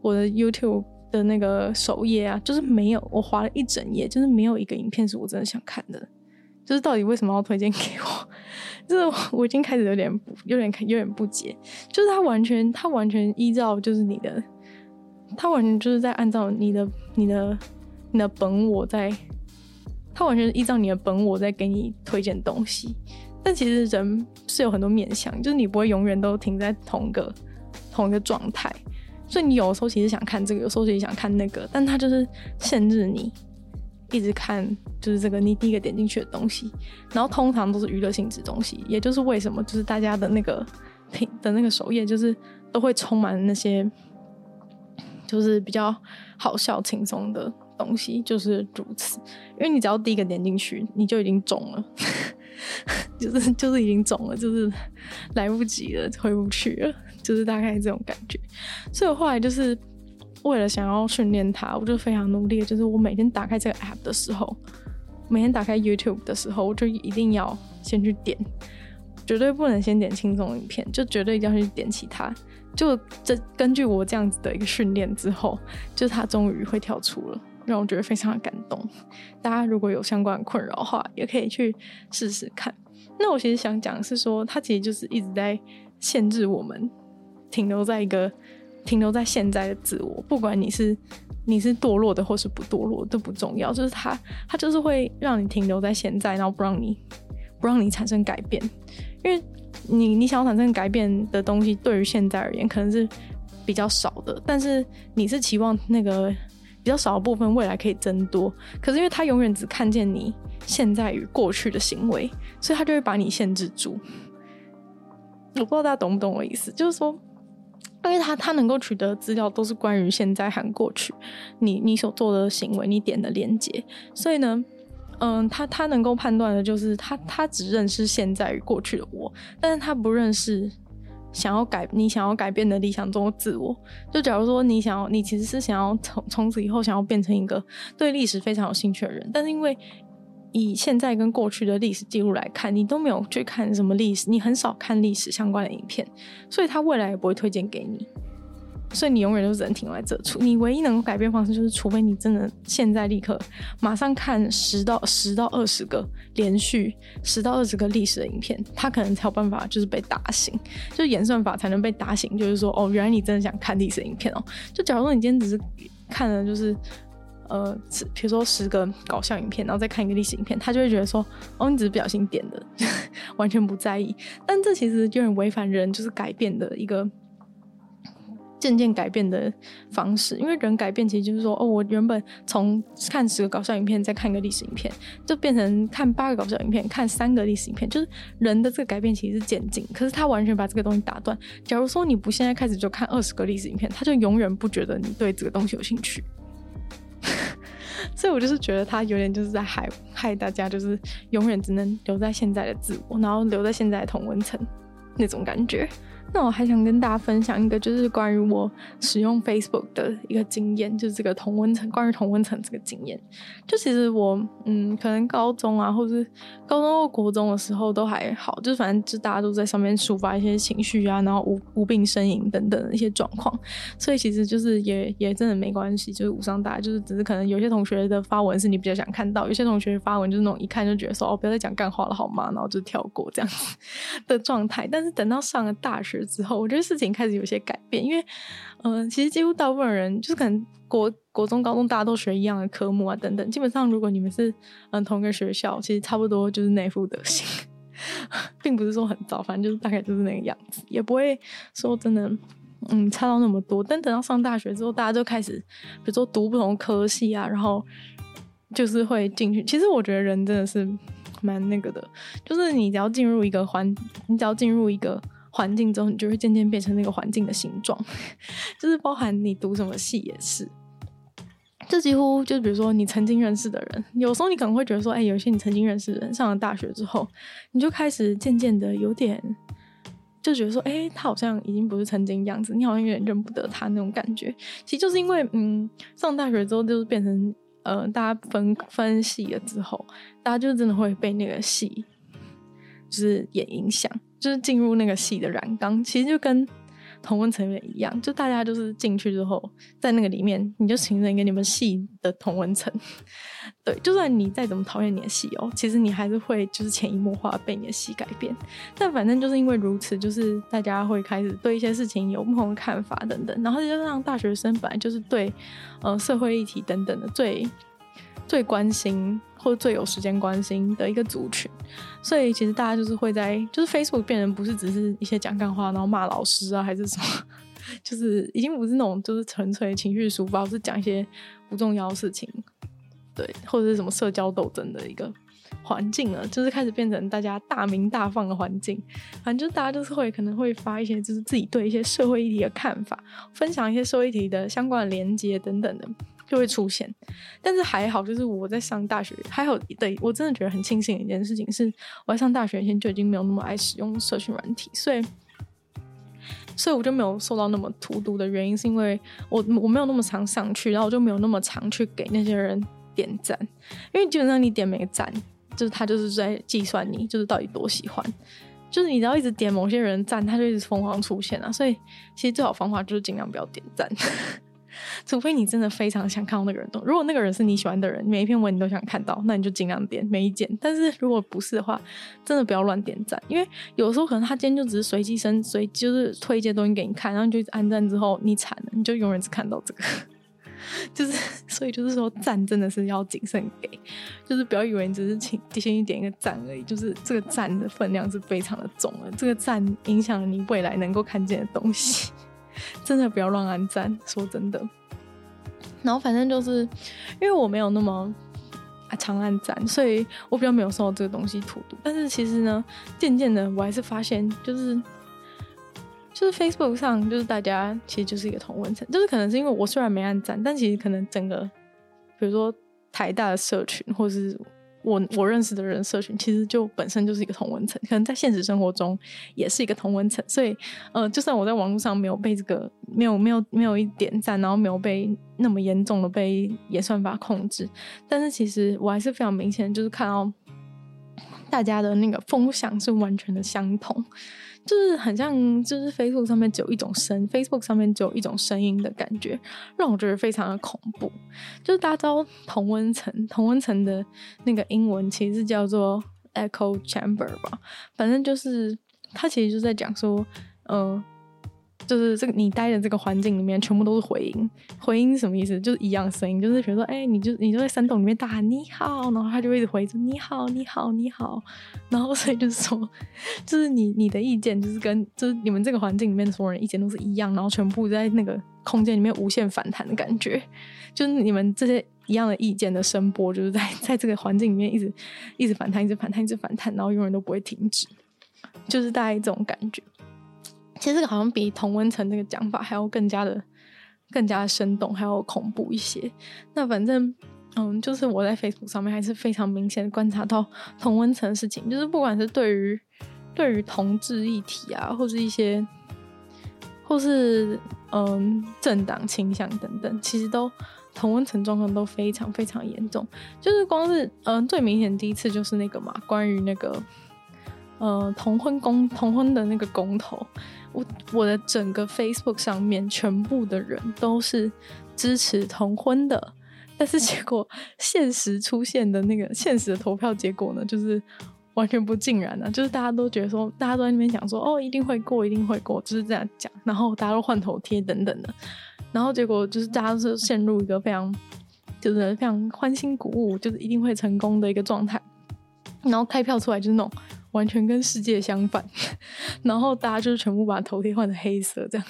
我的 YouTube。的那个首页啊，就是没有，我滑了一整页，就是没有一个影片是我真的想看的。就是到底为什么要推荐给我？就是我已经开始有点，有点有点不解。就是他完全，他完全依照就是你的，他完全就是在按照你的、你的、你的本我在，他完全依照你的本我在给你推荐东西。但其实人是有很多面向，就是你不会永远都停在同个同一个状态。所以你有时候其实想看这个，有时候其实想看那个，但他就是限制你一直看，就是这个你第一个点进去的东西，然后通常都是娱乐性质东西，也就是为什么就是大家的那个屏的那个首页就是都会充满那些 就是比较好笑轻松的东西，就是如此。因为你只要第一个点进去，你就已经中了，就是就是已经中了，就是来不及了，回不去了。就是大概这种感觉，所以我后来就是为了想要训练它，我就非常努力。就是我每天打开这个 app 的时候，每天打开 YouTube 的时候，我就一定要先去点，绝对不能先点轻松影片，就绝对一定要去点其他。就这根据我这样子的一个训练之后，就是它终于会跳出了，让我觉得非常的感动。大家如果有相关的困扰的话，也可以去试试看。那我其实想讲是说，它其实就是一直在限制我们。停留在一个停留在现在的自我，不管你是你是堕落的或是不堕落都不重要，就是它它就是会让你停留在现在，然后不让你不让你产生改变，因为你你想要产生改变的东西，对于现在而言可能是比较少的，但是你是期望那个比较少的部分未来可以增多，可是因为他永远只看见你现在与过去的行为，所以他就会把你限制住。我不知道大家懂不懂我意思，就是说。因为他他能够取得资料都是关于现在和过去，你你所做的行为，你点的连接，所以呢，嗯，他他能够判断的就是他他只认识现在与过去的我，但是他不认识想要改你想要改变的理想中的自我。就假如说你想要，你其实是想要从从此以后想要变成一个对历史非常有兴趣的人，但是因为。以现在跟过去的历史记录来看，你都没有去看什么历史，你很少看历史相关的影片，所以他未来也不会推荐给你，所以你永远都只能停留在这处。你唯一能够改变方式，就是除非你真的现在立刻马上看十到十到二十个连续十到二十个历史的影片，他可能才有办法就是被打醒，就是演算法才能被打醒，就是说哦，原来你真的想看历史影片哦。就假如说你今天只是看了就是。呃，比如说十个搞笑影片，然后再看一个历史影片，他就会觉得说，哦，你只是不小心点的，完全不在意。但这其实有点违反人就是改变的一个渐渐改变的方式，因为人改变其实就是说，哦，我原本从看十个搞笑影片，再看一个历史影片，就变成看八个搞笑影片，看三个历史影片，就是人的这个改变其实是渐进，可是他完全把这个东西打断。假如说你不现在开始就看二十个历史影片，他就永远不觉得你对这个东西有兴趣。所以我就是觉得他有点就是在害害大家，就是永远只能留在现在的自我，然后留在现在的同温层那种感觉。那我还想跟大家分享一个，就是关于我使用 Facebook 的一个经验，就是这个同温层，关于同温层这个经验。就其实我，嗯，可能高中啊，或是高中或国中的时候都还好，就是反正就大家都在上面抒发一些情绪啊，然后无无病呻吟等等的一些状况，所以其实就是也也真的没关系，就是无伤大雅，就是只是可能有些同学的发文是你比较想看到，有些同学发文就是那种一看就觉得说哦，不要再讲干话了好吗？然后就跳过这样子的状态。但是等到上了大学。之后，我觉得事情开始有些改变，因为，嗯、其实几乎大部分人就是可能国国中、高中大家都学一样的科目啊，等等。基本上，如果你们是嗯同个学校，其实差不多就是那副德行，并不是说很糟，反正就是大概就是那个样子，也不会说真的嗯差到那么多。但等到上大学之后，大家就开始，比如说读不同科系啊，然后就是会进去。其实我觉得人真的是。蛮那个的，就是你只要进入一个环，你只要进入一个环境之后，你就会渐渐变成那个环境的形状，就是包含你读什么系也是。这几乎就是比如说你曾经认识的人，有时候你可能会觉得说，哎，有些你曾经认识的人上了大学之后，你就开始渐渐的有点就觉得说，哎，他好像已经不是曾经样子，你好像有点认不得他那种感觉。其实就是因为，嗯，上大学之后就是变成，呃，大家分分系了之后，大家就真的会被那个系就是也影响，就是进入那个系的染缸，其实就跟。同温层也一样，就大家就是进去之后，在那个里面，你就形成一个你们系的同温层。对，就算你再怎么讨厌你的系哦，其实你还是会就是潜移默化被你的系改变。但反正就是因为如此，就是大家会开始对一些事情有不同的看法等等。然后就让大学生本来就是对呃社会议题等等的最最关心。或者最有时间关心的一个族群，所以其实大家就是会在，就是 Facebook 变成不是只是一些讲干话，然后骂老师啊，还是什么，就是已经不是那种就是纯粹情绪抒发，是讲一些不重要的事情，对，或者是什么社交斗争的一个环境了，就是开始变成大家大鸣大放的环境。反正就是大家就是会可能会发一些就是自己对一些社会议题的看法，分享一些社会议题的相关的连接等等的。就会出现，但是还好，就是我在上大学还好，对，我真的觉得很庆幸的一件事情是，我在上大学以前就已经没有那么爱使用社群软体，所以，所以我就没有受到那么荼毒的原因，是因为我我没有那么常上去，然后我就没有那么常去给那些人点赞，因为基本上你点每个赞，就是他就是在计算你就是到底多喜欢，就是你只要一直点某些人赞，他就一直疯狂出现啊，所以其实最好方法就是尽量不要点赞。除非你真的非常想看到那个人动，如果那个人是你喜欢的人，每一篇文你都想看到，那你就尽量点，每一件。但是如果不是的话，真的不要乱点赞，因为有时候可能他今天就只是随机生随，就是推一些东西给你看，然后你就一直按赞之后，你惨了，你就永远只看到这个。就是所以就是说，赞真的是要谨慎给，就是不要以为你只是请先去点一个赞而已，就是这个赞的分量是非常的重的，这个赞影响了你未来能够看见的东西。真的不要乱按赞，说真的。然后反正就是因为我没有那么常按赞，所以我比较没有受到这个东西荼毒。但是其实呢，渐渐的我还是发现，就是就是 Facebook 上，就是大家其实就是一个同温层。就是可能是因为我虽然没按赞，但其实可能整个，比如说台大的社群，或是。我我认识的人社群其实就本身就是一个同温层，可能在现实生活中也是一个同温层，所以呃，就算我在网络上没有被这个没有没有没有一点赞，然后没有被那么严重的被演算法控制，但是其实我还是非常明显，就是看到大家的那个风向是完全的相同。就是很像，就是 Facebook 上面只有一种声，Facebook 上面只有一种声音的感觉，让我觉得非常的恐怖。就是大家知道同温层，同温层的那个英文其实叫做 echo chamber 吧，反正就是它其实就在讲说，嗯、就是这个你待的这个环境里面全部都是回音，回音什么意思？就是一样声音，就是比如说，哎、你就你就在山洞里面大喊你好，然后他就会一直回着你好，你好，你好，然后所以就是说，就是你你的意见就是跟就是你们这个环境里面所有人意见都是一样，然后全部在那个空间里面无限反弹的感觉，就是你们这些一样的意见的声波，就是在在这个环境里面一直一直反弹，一直反弹，一直反弹，然后永远都不会停止，就是大概这种感觉。其实这个好像比同温层那个讲法还要更加的、更加的生动，还要恐怖一些。那反正，嗯，就是我在 Facebook 上面还是非常明显的观察到同温层的事情，就是不管是对于对于同志议题啊，或是一些，或是嗯政党倾向等等，其实都同温层状况都非常非常严重。就是光是嗯最明显第一次就是那个嘛，关于那个。呃，同婚公同婚的那个公投，我我的整个 Facebook 上面全部的人都是支持同婚的，但是结果现实出现的那个现实的投票结果呢，就是完全不尽然的，就是大家都觉得说，大家都在那边讲说，哦，一定会过，一定会过，就是这样讲，然后大家都换头贴等等的，然后结果就是大家都是陷入一个非常就是非常欢欣鼓舞，就是一定会成功的一个状态，然后开票出来就是那种。完全跟世界相反，然后大家就是全部把头贴换成黑色这样，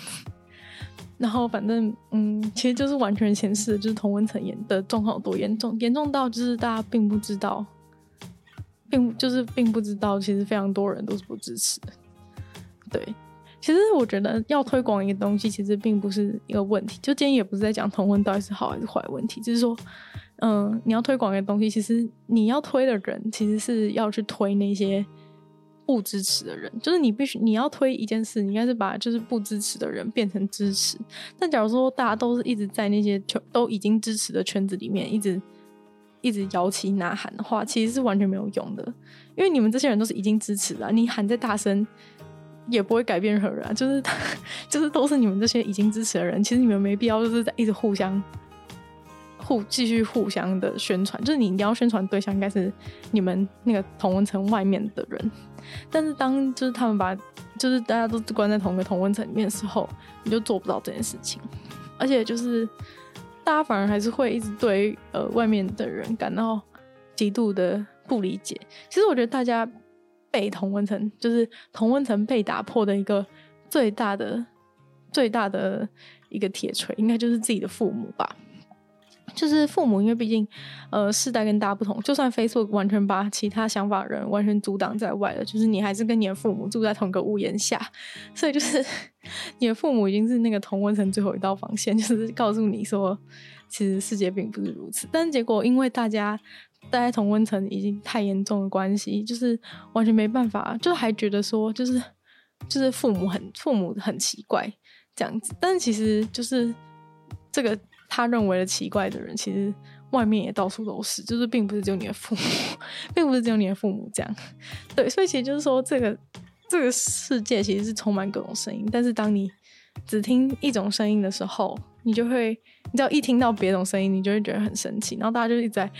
然后反正嗯，其实就是完全显示就是同温层严的状况有多严重，严重到就是大家并不知道，并就是并不知道，其实非常多人都是不支持的。对，其实我觉得要推广一个东西，其实并不是一个问题。就今天也不是在讲同婚到底是好还是坏的问题，就是说，嗯、你要推广一个东西，其实你要推的人，其实是要去推那些不支持的人。就是你必须你要推一件事，你应该是把就是不支持的人变成支持。但假如说大家都是一直在那些圈都已经支持的圈子里面，一直。一直摇旗呐喊的话，其实是完全没有用的，因为你们这些人都是已经支持了，你喊再大声也不会改变任何人啊，就是 就是都是你们这些已经支持的人，其实你们没必要就是在一直互相互继续互相的宣传，就是你你要宣传对象应该是你们那个同温层外面的人，但是当就是他们把就是大家都关在同一个同温层里面的时候，你就做不到这件事情，而且就是。大家反而还是会一直对呃外面的人感到极度的不理解。其实我觉得大家被同温层，就是同温层被打破的一个最大的、最大的一个铁锤，应该就是自己的父母吧。就是父母，因为毕竟，呃，世代跟大家不同。就算 Facebook 完全把其他想法人完全阻挡在外了，就是你还是跟你的父母住在同个屋檐下，所以就是 你的父母已经是那个同温层最后一道防线，就是告诉你说，其实世界并不是如此。但结果因为大家待在同温层已经太严重的关系，就是完全没办法，就还觉得说，就是就是父母很父母很奇怪这样子。但是其实就是这个。他认为的奇怪的人，其实外面也到处都是，就是并不是只有你的父母，并不是只有你的父母这样。对，所以其实就是说，这个这个世界其实是充满各种声音，但是当你只听一种声音的时候，你就会，你只要一听到别种声音，你就会觉得很生气。然后大家就一直在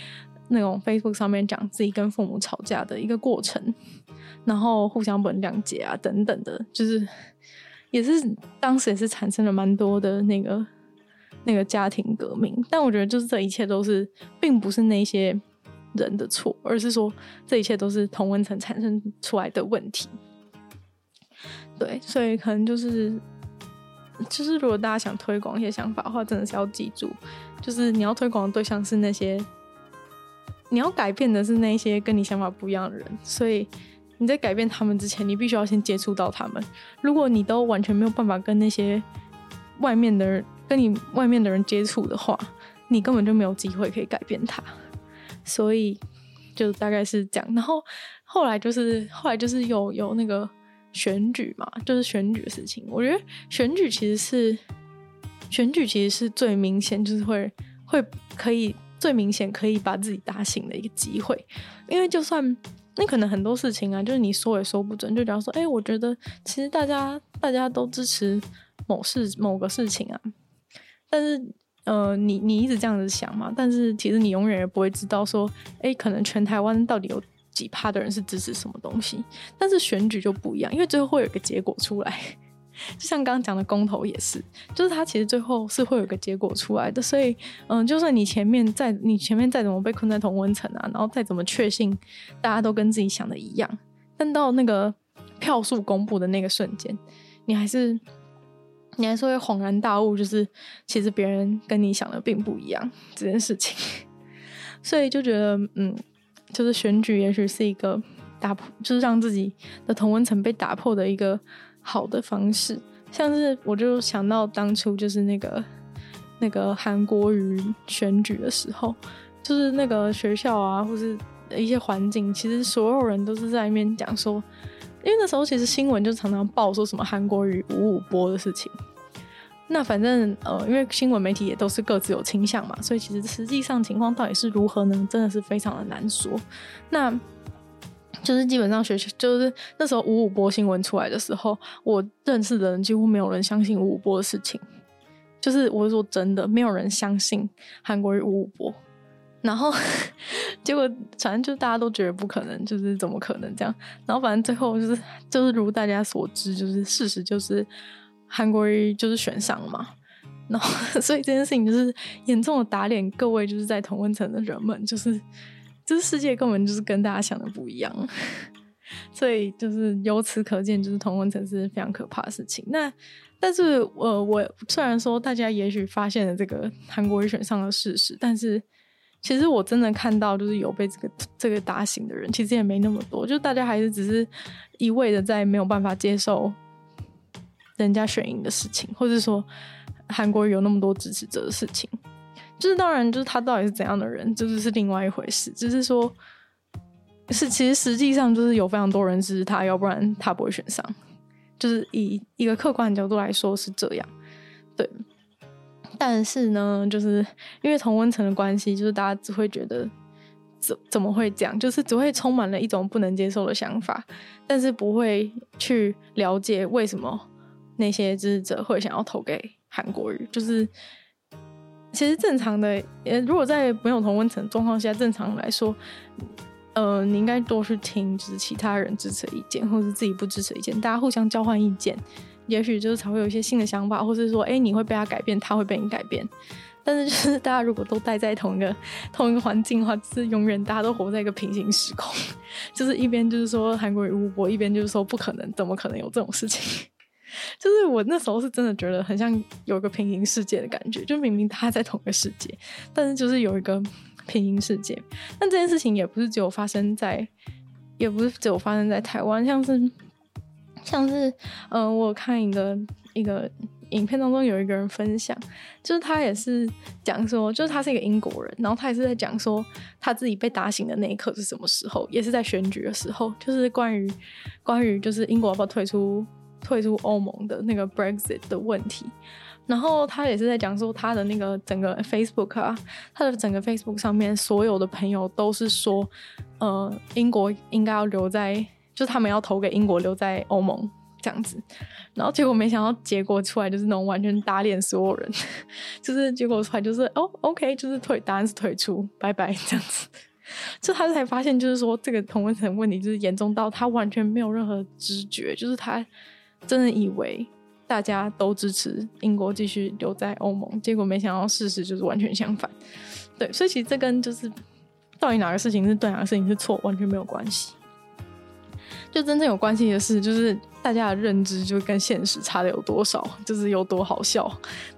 那种 Facebook 上面讲自己跟父母吵架的一个过程，然后互相不能谅解啊等等的，就是也是当时也是产生了蛮多的那个。那个家庭革命，但我觉得就是这一切都是，并不是那些人的错，而是说这一切都是同温层产生出来的问题。对，所以可能就是，就是如果大家想推广一些想法的话，真的是要记住，就是你要推广的对象是那些，你要改变的是那些跟你想法不一样的人，所以你在改变他们之前，你必须要先接触到他们。如果你都完全没有办法跟那些外面的人，跟你外面的人接触的话，你根本就没有机会可以改变他，所以就大概是这样。然后后来就是后来就是有有那个选举嘛，就是选举的事情。我觉得选举其实是选举其实是最明显，就是会会可以最明显可以把自己打醒的一个机会。因为就算那可能很多事情啊，就是你说也说不准。就假如说，哎、我觉得其实大家大家都支持某事某个事情啊。但是，呃，你你一直这样子想嘛？但是其实你永远也不会知道说，哎，可能全台湾到底有几趴的人是支持什么东西。但是选举就不一样，因为最后会有一个结果出来。就像刚刚讲的公投也是，就是它其实最后是会有个结果出来的。所以，嗯、就算你前面再你前面再怎么被困在同温层啊，然后再怎么确信大家都跟自己想的一样，但到那个票数公布的那个瞬间，你还是。你还是会恍然大悟，就是其实别人跟你想的并不一样这件事情，所以就觉得，嗯，就是选举也许是一个打破，就是让自己的同温层被打破的一个好的方式。像是我就想到当初就是那个那个韩国瑜选举的时候，就是那个学校啊，或是一些环境，其实所有人都是在那边讲说。因为那时候其实新闻就常常报说什么韩国语五五波的事情，那反正呃，因为新闻媒体也都是各自有倾向嘛，所以其实实际上情况到底是如何呢？真的是非常的难说。那就是基本上学就是那时候五五波新闻出来的时候，我认识的人几乎没有人相信五五波的事情，就是我是说真的，没有人相信韩国语五五波。然后结果，反正就大家都觉得不可能，就是怎么可能这样？然后反正最后就是就是如大家所知，就是事实就是韩国瑜就是选上了嘛。然后 所以这件事情就是严重的打脸各位就是在同温层的人们，就是就是世界根本就是跟大家想的不一样。所以就是由此可见，就是同温层是非常可怕的事情。那但是呃，我虽然说大家也许发现了这个韩国瑜选上的事实，但是。其实我真的看到，就是有被这个这个打醒的人，其实也没那么多，就大家还是只是一味的在没有办法接受人家选赢的事情，或者说韩国有那么多支持者的事情。就是当然，就是他到底是怎样的人，就是是另外一回事。只是说，是其实实际上就是有非常多人支持他，要不然他不会选上。就是以一个客观的角度来说是这样，对。但是呢，就是因为同温层的关系，就是大家只会觉得怎怎么会这样，就是只会充满了一种不能接受的想法，但是不会去了解为什么那些支持者会想要投给韩国瑜，就是。其实正常的，呃，如果在没有同温层状况下，正常来说，呃，你应该多去听就是其他人支持意见，或者是自己不支持意见，大家互相交换意见，也许就是才会有一些新的想法，或是说，哎，你会被他改变，他会被你改变。但是就是大家如果都待在同一个同一个环境的话，就是永远大家都活在一个平行时空，就是一边就是说韩国瑜吴伯，一边就是说不可能，怎么可能有这种事情？就是我那时候是真的觉得很像有一个平行世界的感觉，就明明他在同一个世界，但是就是有一个平行世界。但这件事情也不是只有发生在，也不是只有发生在台湾，像是像是嗯、呃，我看一个一个影片当中有一个人分享，就是他也是讲说，就是他是一个英国人，然后他也是在讲说他自己被打醒的那一刻是什么时候，也是在选举的时候，就是关于关于就是英国要不要退出。退出欧盟的那个 Brexit 的问题，然后他也是在讲说他的那个整个 Facebook 啊，他的整个 Facebook 上面所有的朋友都是说，呃，英国应该要留在，就他们要投给英国留在欧盟这样子，然后结果没想到结果出来就是那种完全打脸所有人，就是结果出来就是哦，OK，就是退，答案是退出，拜拜这样子，就他才发现就是说这个同温层问题就是严重到他完全没有任何知觉，就是他。真的以为大家都支持英国继续留在欧盟，结果没想到事实就是完全相反。对，所以其实这跟就是到底哪个事情是对，哪个事情是错，完全没有关系。就真正有关系的是，就是大家的认知就跟现实差的有多少，就是有多好笑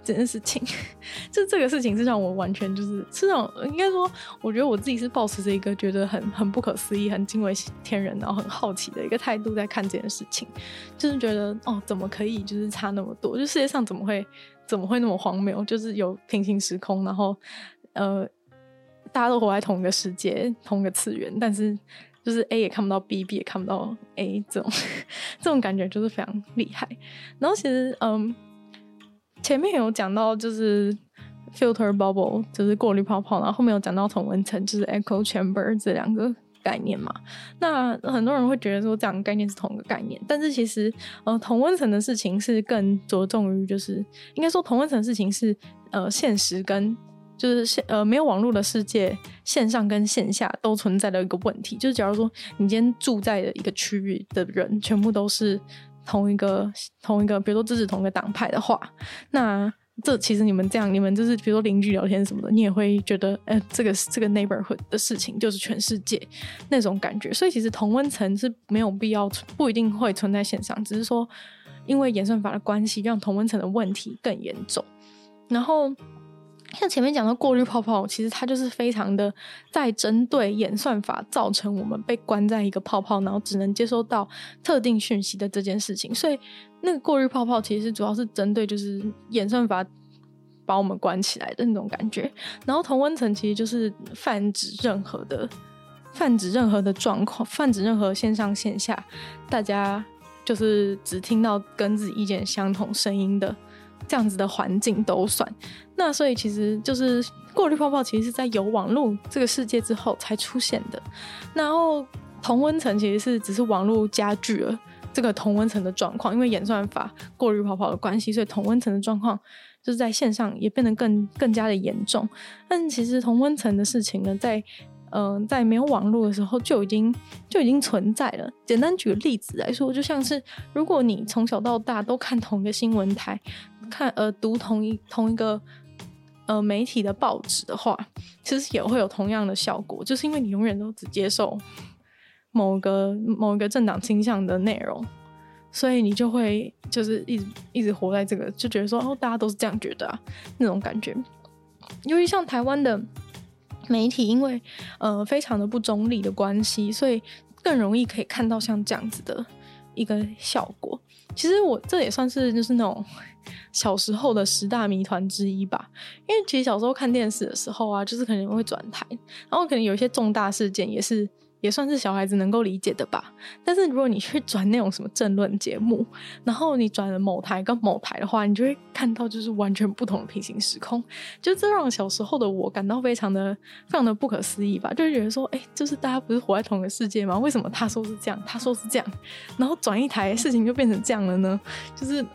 这件事情。就这个事情是让我完全就是，是让应该说，我觉得我自己是抱持着一个觉得很很不可思议、很惊为天人，然后很好奇的一个态度在看这件事情。就是觉得哦，怎么可以就是差那么多？就世界上怎么会怎么会那么荒谬？就是有平行时空，然后呃，大家都活在同一个世界、同一个次元，但是。就是 A 也看不到 B，B 也看不到 A，这种这种感觉就是非常厉害。然后其实，嗯，前面有讲到就是 filter bubble，就是过滤泡泡，然后后面有讲到同温层，就是 echo chamber 这两个概念嘛。那很多人会觉得说这两个概念是同一个概念，但是其实，呃，同温层的事情是更着重于，就是应该说同温层事情是呃现实跟。就是现呃没有网络的世界，线上跟线下都存在的一个问题。就是假如说你今天住在的一个区域的人全部都是同一个同一个，比如说支持同一个党派的话，那这其实你们这样，你们就是比如说邻居聊天什么的，你也会觉得，哎、呃，这个这个 neighborhood 的事情就是全世界那种感觉。所以其实同温层是没有必要，不一定会存在线上，只是说因为演算法的关系，让同温层的问题更严重。然后。像前面讲的过滤泡泡，其实它就是非常的在针对演算法造成我们被关在一个泡泡，然后只能接收到特定讯息的这件事情。所以那个过滤泡泡其实主要是针对就是演算法把我们关起来的那种感觉。然后同温层其实就是泛指任何的泛指任何的状况，泛指任何线上线下大家就是只听到跟自己意见相同声音的。这样子的环境都算，那所以其实就是过滤泡泡，其实是在有网络这个世界之后才出现的。然后同温层其实是只是网络加剧了这个同温层的状况，因为演算法过滤泡泡的关系，所以同温层的状况就是在线上也变得更更加的严重。但其实同温层的事情呢，在嗯、在没有网络的时候就已经就已经存在了。简单举个例子来说，就像是如果你从小到大都看同一个新闻台。看呃，读同一同一个呃媒体的报纸的话，其实也会有同样的效果，就是因为你永远都只接受某个某一个政党倾向的内容，所以你就会就是一直一直活在这个，就觉得说哦，大家都是这样觉得啊，那种感觉。由于像台湾的媒体因为呃非常的不中立的关系，所以更容易可以看到像这样子的一个效果。其实我这也算是就是那种小时候的十大谜团之一吧。因为其实小时候看电视的时候啊，就是可能会转台，然后可能有一些重大事件也是。也算是小孩子能够理解的吧。但是如果你去转那种什么政论节目，然后你转了某台跟某台的话，你就会看到就是完全不同的平行时空。就这让小时候的我感到非常的非常的不可思议吧。就是觉得说，哎、就是大家不是活在同一个世界吗？为什么他说是这样，他说是这样，然后转一台事情就变成这样了呢？就是。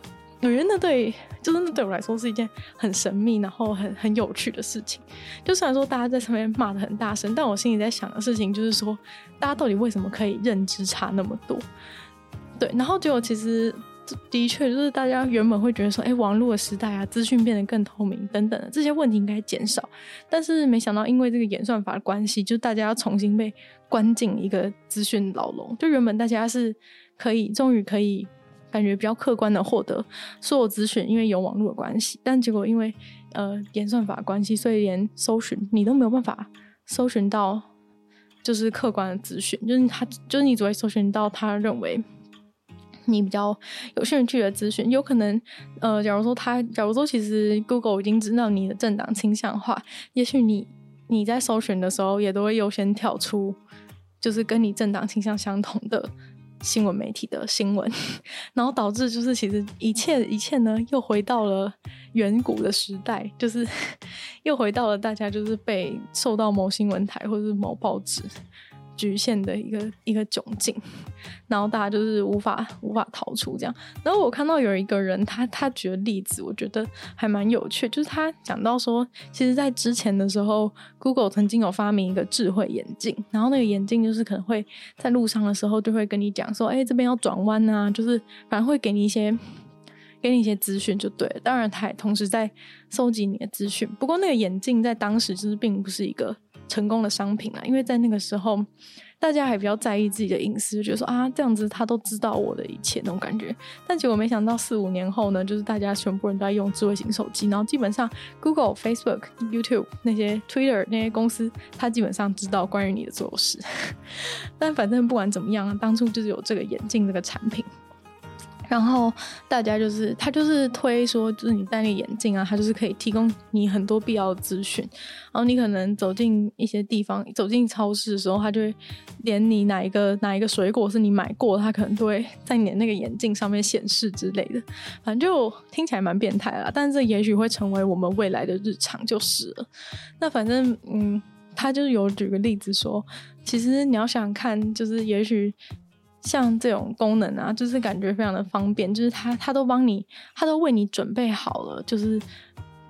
我觉得那对，就是那对我来说是一件很神秘，然后很很有趣的事情。就虽然说大家在上面骂的很大声，但我心里在想的事情就是说，大家到底为什么可以认知差那么多？对，然后结果其实的确就是大家原本会觉得说，哎，网络时代啊，资讯变得更透明等等的这些问题应该减少，但是没想到因为这个演算法的关系，就大家要重新被关进一个资讯牢笼。就原本大家是可以，终于可以。感觉比较客观的获得所有资讯，因为有网络的关系。但结果因为呃演算法关系，所以连搜寻你都没有办法搜寻到，就是客观的资讯。就是他，就是你只会搜寻到他认为你比较有兴趣的资讯。有可能呃，假如说他，假如说其实 Google 已经知道你的政党倾向的话，也许你你在搜寻的时候也都会优先跳出，就是跟你政党倾向相同的。新闻媒体的新闻，然后导致就是其实一切一切呢，又回到了远古的时代，就是 又回到了大家就是被受到某新闻台或者是某报纸。局限的一个一个窘境，然后大家就是无法无法逃出这样。然后我看到有一个人，他他举的例子，我觉得还蛮有趣，就是他讲到说，其实，在之前的时候，Google 曾经有发明一个智慧眼镜，然后那个眼镜就是可能会在路上的时候就会跟你讲说，哎，这边要转弯啊，就是反正会给你一些给你一些资讯就对了。当然，他也同时在收集你的资讯。不过那个眼镜在当时就是并不是一个。成功的商品啦，因为在那个时候，大家还比较在意自己的隐私，就觉得说啊，这样子他都知道我的一切那种感觉。但结果没想到四五年后呢，就是大家全部人都在用智慧型手机，然后基本上 Google、Facebook、YouTube 那些 Twitter 那些公司，他基本上知道关于你的所有事。但反正不管怎么样，当初就是有这个眼镜这个产品。然后大家就是他就是推说，就是你戴那个眼镜啊，他就是可以提供你很多必要的资讯。然后你可能走进一些地方，走进超市的时候，他就会连你哪一个哪一个水果是你买过，他可能都会在你的那个眼镜上面显示之类的。反正就听起来蛮变态啦，但是这也许会成为我们未来的日常就是了。那反正嗯，他就是有举个例子说，其实你要想看，就是也许。像这种功能啊，就是感觉非常的方便，就是他他都帮你，他都为你准备好了，就是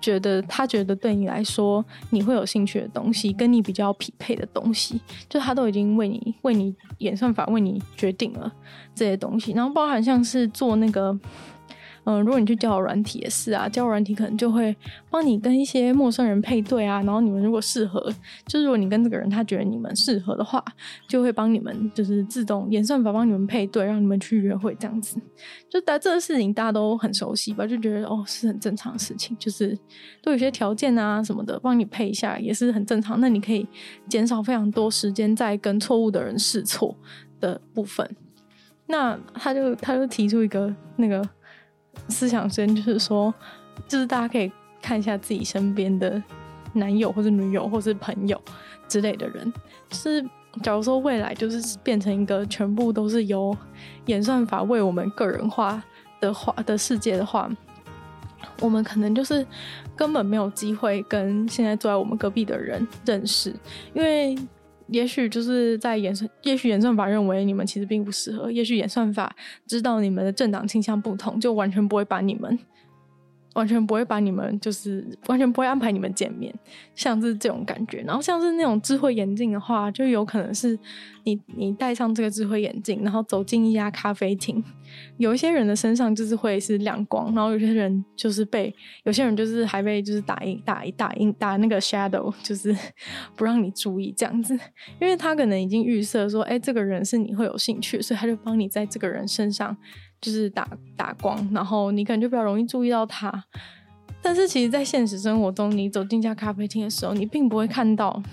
觉得他觉得对你来说你会有兴趣的东西，跟你比较匹配的东西，就他都已经为你为你演算法为你决定了这些东西，然后包含像是做那个。嗯，如果你去交友软体也是啊，交友软体可能就会帮你跟一些陌生人配对啊，然后你们如果适合，就是如果你跟这个人他觉得你们适合的话，就会帮你们就是自动演算法帮你们配对，让你们去约会这样子。就大这个事情大家都很熟悉吧，就觉得哦是很正常的事情，就是都有些条件啊什么的帮你配一下也是很正常。那你可以减少非常多时间在跟错误的人试错的部分。那他就他就提出一个那个。思想先就是说，就是大家可以看一下自己身边的男友或者女友或是朋友之类的人，就是假如说未来就是变成一个全部都是由演算法为我们个人化的话的世界的话，我们可能就是根本没有机会跟现在坐在我们隔壁的人认识，因为。也许就是在演算，也许演算法认为你们其实并不适合，也许演算法知道你们的政党倾向不同，就完全不会把你们。完全不会把你们，就是完全不会安排你们见面，像是这种感觉。然后像是那种智慧眼镜的话，就有可能是你你戴上这个智慧眼镜，然后走进一家咖啡厅，有一些人的身上就是会是亮光，然后有些人就是被有些人就是还被就是打印打一打印打那个 shadow，就是不让你注意这样子，因为他可能已经预设说，哎，这个人是你会有兴趣，所以他就帮你在这个人身上。就是打打光，然后你可能就比较容易注意到他。但是其实，在现实生活中，你走进一家咖啡厅的时候，你并不会看到，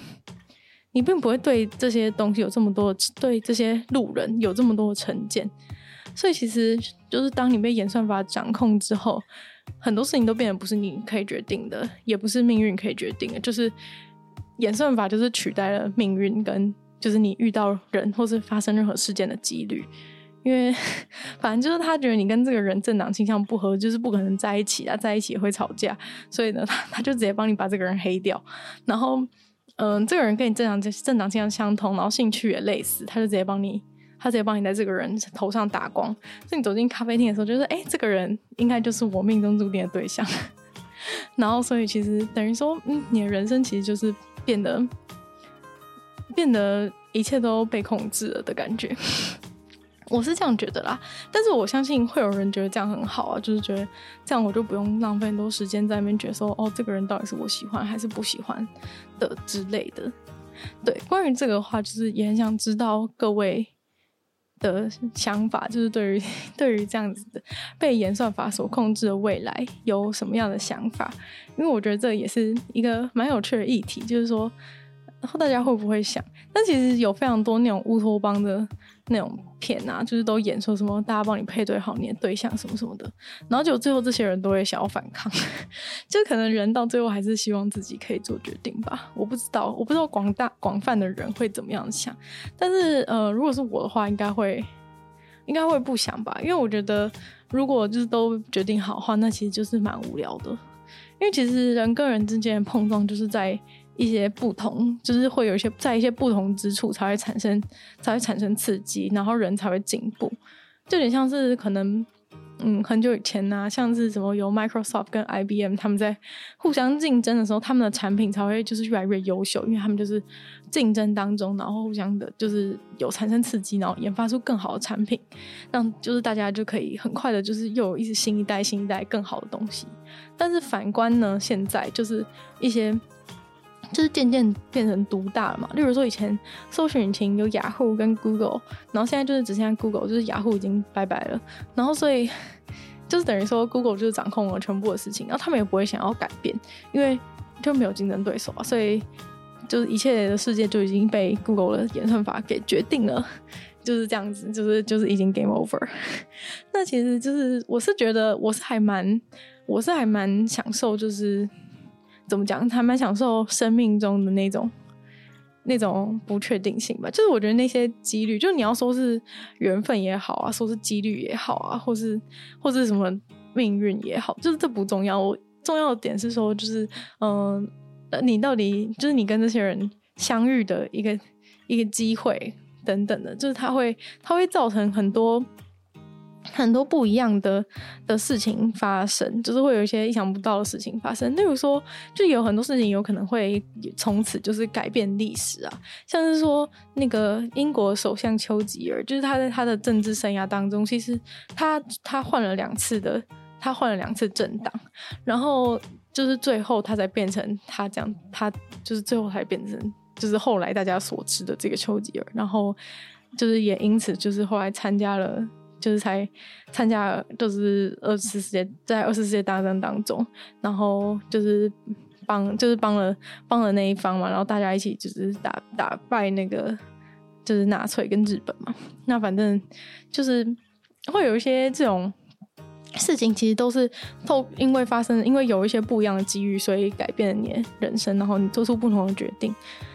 你并不会对这些东西有这么多，对这些路人有这么多的成见。所以，其实就是当你被演算法掌控之后，很多事情都变得不是你可以决定的，也不是命运可以决定的，就是演算法就是取代了命运，跟就是你遇到人或是发生任何事件的几率。因为 反正就是他觉得你跟这个人政党倾向不合，就是不可能在一起啊，在一起也会吵架，所以呢，他他就直接帮你把这个人黑掉。然后，嗯、这个人跟你政党政党倾向相同，然后兴趣也类似，他就直接帮你，他直接帮你在这个人头上打光。所以你走进咖啡厅的时候，就是哎，这个人应该就是我命中注定的对象。然后，所以其实等于说，嗯，你的人生其实就是变得变得一切都被控制了的感觉。我是这样觉得啦，但是我相信会有人觉得这样很好啊，就是觉得这样我就不用浪费很多时间在那边觉得说，哦，这个人到底是我喜欢还是不喜欢的之类的。对，关于这个的话，就是也很想知道各位的想法，就是对于 对于这样子的被演算法所控制的未来有什么样的想法？因为我觉得这也是一个蛮有趣的议题，就是说。大家会不会想？但其实有非常多那种乌托邦的那种片啊，就是都演说什么大家帮你配对好你的对象什么什么的，然后就最后这些人都会想要反抗，就可能人到最后还是希望自己可以做决定吧。我不知道，我不知道广大广泛的人会怎么样想，但是呃，如果是我的话，应该会应该会不想吧，因为我觉得如果就是都决定好的话，那其实就是蛮无聊的，因为其实人跟人之间的碰撞就是在。一些不同，就是会有一些在一些不同之处才会产生，才会产生刺激，然后人才会进步。就有点像是可能，嗯，很久以前呢、啊，像是什么有 Microsoft 跟 IBM 他们在互相竞争的时候，他们的产品才会就是越来越优秀，因为他们就是竞争当中，然后互相的就是有产生刺激，然后研发出更好的产品，让就是大家就可以很快的，就是又有一些新一代、新一代更好的东西。但是反观呢，现在就是一些。就是渐渐变成独大了嘛。例如说，以前搜寻引擎有雅虎跟 Google，然后现在就是只剩下 Google，就是雅虎已经拜拜了。然后所以就是等于说，Google 就是掌控了全部的事情，然后他们也不会想要改变，因为就没有竞争对手啊。所以就是一切的世界就已经被 Google 的演算法给决定了，就是这样子，就是就是已经 Game Over。那其实就是我是觉得我是还蛮我是还蛮享受就是。怎么讲？还蛮享受生命中的那种那种不确定性吧。就是我觉得那些几率，就你要说是缘分也好啊，说是几率也好啊，或是或是什么命运也好，就是这不重要。我重要的点是说，就是嗯、你到底就是你跟这些人相遇的一个一个机会等等的，就是它会它会造成很多。很多不一样的的事情发生，就是会有一些意想不到的事情发生。例如说，就有很多事情有可能会从此就是改变历史啊，像是说那个英国首相丘吉尔，就是他在他的政治生涯当中，其实他他换了两次的，他换了两次政党，然后就是最后他才变成他这样，他就是最后才变成就是后来大家所知的这个丘吉尔，然后就是也因此就是后来参加了。就是才参加，就是二次世界在二次世界大战当中，然后就是帮就是帮了帮了那一方嘛，然后大家一起就是打打败那个就是纳粹跟日本嘛。那反正就是会有一些这种事情，其实都是透因为发生，因为有一些不一样的机遇，所以改变了你的人生，然后你做出不同的决定。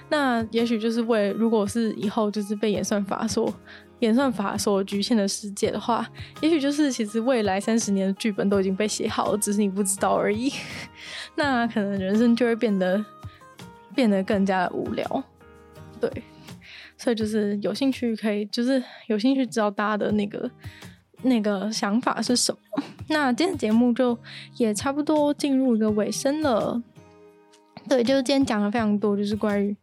那也许就是为如果是以后就是被演算法所。演算法所局限的世界的话，也许就是其实未来三十年的剧本都已经被写好了，只是你不知道而已。那可能人生就会变得变得更加的无聊。对，所以就是有兴趣可以，就是有兴趣知道大家的那个那个想法是什么。那今天节目就也差不多进入一个尾声了。对，就是今天讲了非常多，就是关于。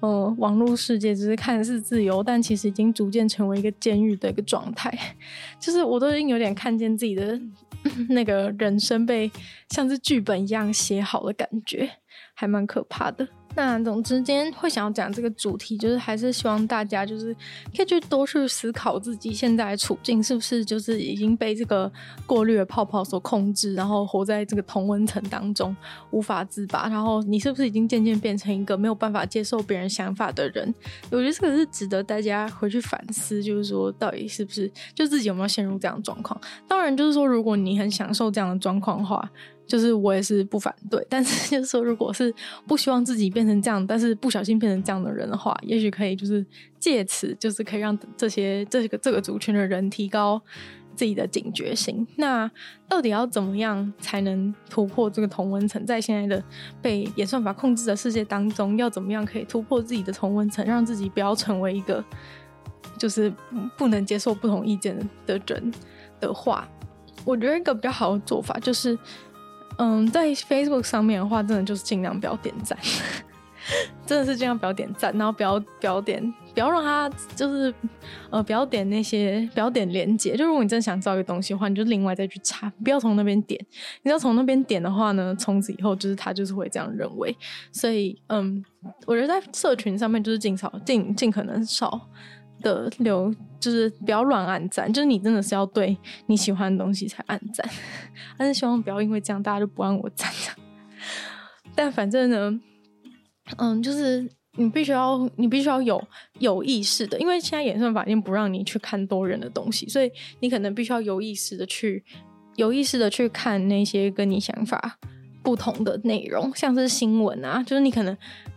呃，网络世界只是看似自由，但其实已经逐渐成为一个监狱的一个状态。就是我都已经有点看见自己的 那个人生被像是剧本一样写好的感觉，还蛮可怕的。那总之，今天会想要讲这个主题，就是还是希望大家就是可以去多去思考自己现在的处境是不是就是已经被这个过滤的泡泡所控制，然后活在这个同温层当中无法自拔，然后你是不是已经渐渐变成一个没有办法接受别人想法的人？我觉得这个是值得大家回去反思，就是说到底是不是就自己有没有陷入这样的状况？当然，就是说如果你很享受这样的状况的话。就是我也是不反对，但是就是说，如果是不希望自己变成这样，但是不小心变成这样的人的话，也许可以就是借此，就是可以让这些这个这个族群的人提高自己的警觉性。那到底要怎么样才能突破这个同温层？在现在的被演算法控制的世界当中，要怎么样可以突破自己的同温层，让自己不要成为一个就是不能接受不同意见的人的话，我觉得一个比较好的做法就是。嗯，在 Facebook 上面的话，真的就是尽量不要点赞，真的是尽量不要点赞，然后不要不要点，不要让他就是呃不要点那些不要点连接。就如果你真的想造一个东西的话，你就另外再去查，不要从那边点。你要从那边点的话呢，从此以后就是他就是会这样认为。所以嗯，我觉得在社群上面就是尽少尽尽可能少。的留就是不要乱按赞，就是你真的是要对你喜欢的东西才按赞，但是希望不要因为这样大家就不按我赞。但反正呢，嗯，就是你必须要你必须要有有意识的，因为现在演算法已经不让你去看多人的东西，所以你可能必须要有意识的去有意识的去看那些跟你想法不同的内容，像是新闻啊，就是你可能。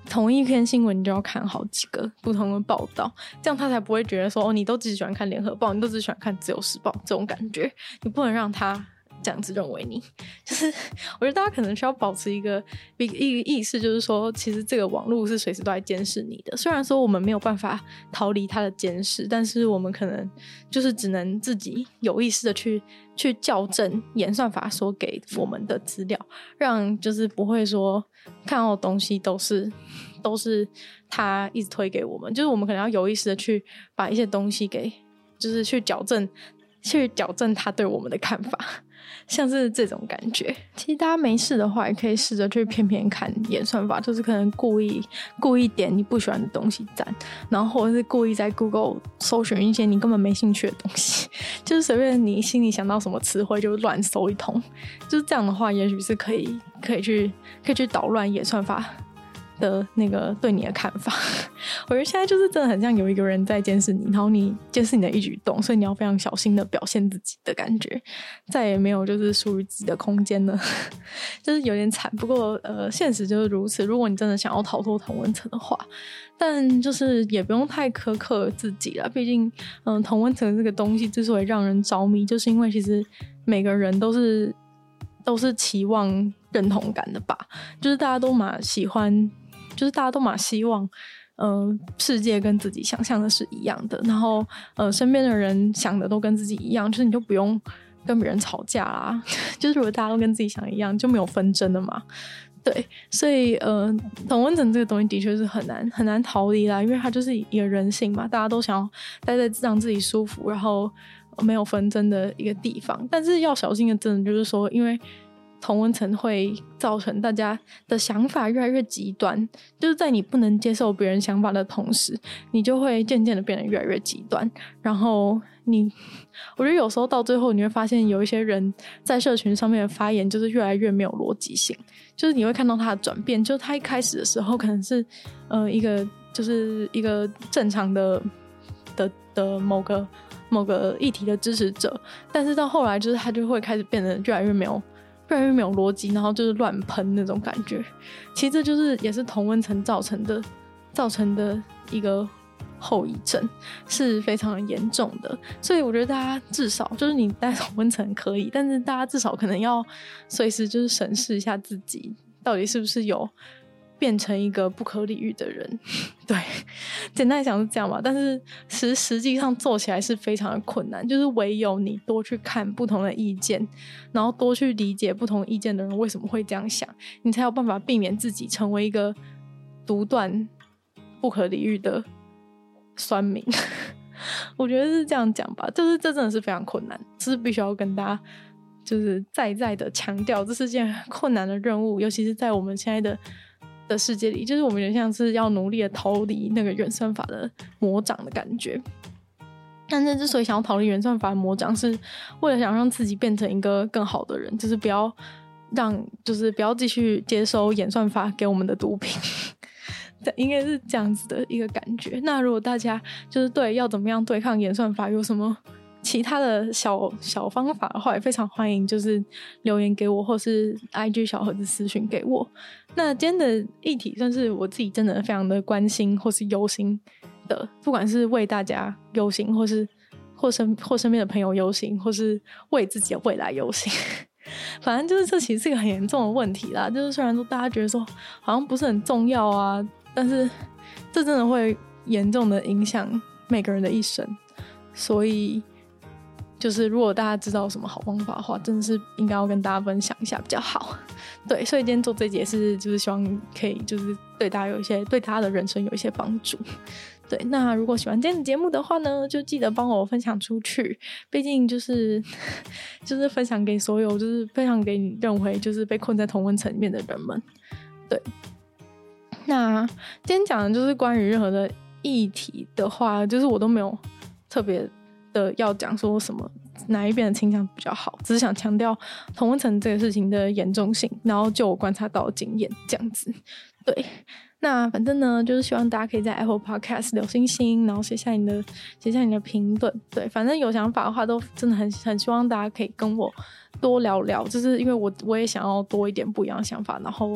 同一篇新闻，你就要看好几个不同的报道，这样他才不会觉得说哦，你都只喜欢看联合报，你都只喜欢看自由时报这种感觉。你不能让他这样子认为你，就是我觉得大家可能需要保持一个一个意识，就是说，其实这个网络是随时都在监视你的。虽然说我们没有办法逃离他的监视，但是我们可能就是只能自己有意识的去去校正演算法所给我们的资料，让就是不会说。看到的东西都是都是他一直推给我们，就是我们可能要有意识的去把一些东西给，就是去矫正，去矫正他对我们的看法，像是这种感觉。其实大家没事的话，也可以试着去骗骗看演算法，就是可能故意故意点你不喜欢的东西赞，然后或者是故意在 Google 搜寻一些你根本没兴趣的东西，就是随便你心里想到什么词汇就乱搜一通，就是这样的话，也许是可以。可以去，可以去捣乱演算法的那个对你的看法。我觉得现在就是真的很像有一个人在监视你，然后你监视你的一举一动，所以你要非常小心的表现自己的感觉，再也没有就是属于自己的空间了，就是有点惨。不过呃，现实就是如此。如果你真的想要逃脱同温层的话，但就是也不用太苛刻自己了。毕竟，嗯、呃，同温层这个东西之所以让人着迷，就是因为其实每个人都是都是期望。认同感的吧，就是大家都蛮喜欢，就是大家都蛮希望，嗯、世界跟自己想象的是一样的，然后呃，身边的人想的都跟自己一样，就是你就不用跟别人吵架啦，就是如果大家都跟自己想一样，就没有纷争了嘛。对，所以呃，同温层这个东西的确是很难很难逃离啦，因为它就是一个人性嘛，大家都想要待在让自己舒服，然后没有纷争的一个地方，但是要小心的，真的就是说，因为。同温层会造成大家的想法越来越极端，就是在你不能接受别人想法的同时，你就会渐渐的变得越来越极端。然后你，我觉得有时候到最后，你会发现有一些人在社群上面的发言就是越来越没有逻辑性，就是你会看到他的转变，就是他一开始的时候可能是呃一个就是一个正常的的的某个某个议题的支持者，但是到后来就是他就会开始变得越来越没有。越来越没有逻辑，然后就是乱喷那种感觉。其实这就是也是同温层造成的，造成的一个后遗症，是非常严重的。所以我觉得大家至少就是你戴同温层可以，但是大家至少可能要随时就是审视一下自己到底是不是有。变成一个不可理喻的人，对，简单讲是这样吧。但是实实际上做起来是非常的困难，就是唯有你多去看不同的意见，然后多去理解不同意见的人为什么会这样想，你才有办法避免自己成为一个独断、不可理喻的酸民。我觉得是这样讲吧，就是这真的是非常困难，是必须要跟大家就是再再的强调，这是件困难的任务，尤其是在我们现在的。的世界里，就是我们有点像是要努力的逃离那个演算法的魔掌的感觉。但是之所以想要逃离演算法的魔掌，是为了想让自己变成一个更好的人，就是不要让，就是不要继续接收演算法给我们的毒品。对，应该是这样子的一个感觉。那如果大家就是对要怎么样对抗演算法有什么其他的小小方法的话，也非常欢迎，就是留言给我，或是 IG 小盒子私讯给我。那今天的议题算是我自己真的非常的关心或是忧心的，不管是为大家忧心，或是或身或身边的朋友忧心，或是为自己的未来忧心。反正就是这其实是一个很严重的问题啦。就是虽然说大家觉得说好像不是很重要啊。但是，这真的会严重的影响每个人的一生，所以就是如果大家知道什么好方法的话，真的是应该要跟大家分享一下比较好。对，所以今天做这节是就是希望可以就是对大家有一些对大家的人生有一些帮助。对，那如果喜欢今天的节目的话呢，就记得帮我分享出去，毕竟就是 就是分享给所有就是分享给你认为就是被困在同温层里面的人们。对。那今天讲的就是关于任何的议题的话，就是我都没有特别的要讲说什么哪一边的倾向比较好，只是想强调同温层这个事情的严重性，然后就我观察到的经验这样子。对，那反正呢，就是希望大家可以在 Apple Podcast 留星星，然后写下你的写下你的评论。对，反正有想法的话，都真的很很希望大家可以跟我多聊聊，就是因为我我也想要多一点不一样的想法，然后。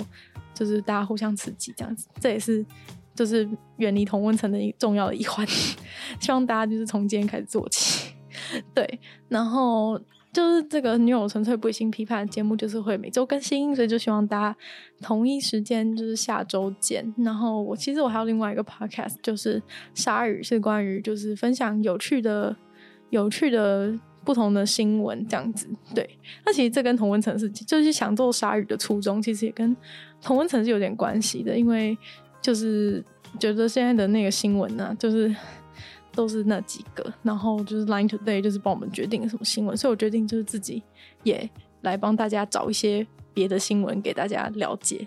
就是大家互相刺激这样子，这也是就是远离同温层的一重要的一环。希望大家就是从今天开始做起，对。然后就是这个女友纯粹不理性批判的节目，就是会每周更新，所以就希望大家同一时间就是下周见。然后我其实我还有另外一个 podcast，就是鲨鱼，是关于就是分享有趣的、有趣的。不同的新闻这样子，对，那其实这跟同温层是，就是想做鲨鱼的初衷，其实也跟同温层是有点关系的，因为就是觉得现在的那个新闻呢、就是都是那几个，然后就是 Line Today 就是帮我们决定什么新闻，所以我决定就是自己也来帮大家找一些别的新闻给大家了解。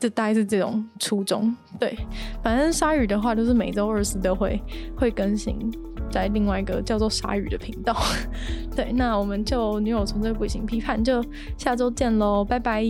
这大概是这种初衷，对。反正鲨鱼的话，就是每周二四都会会更新在另外一个叫做鲨鱼的频道。对，那我们就女友纯粹不行批判，就下周见喽，拜拜。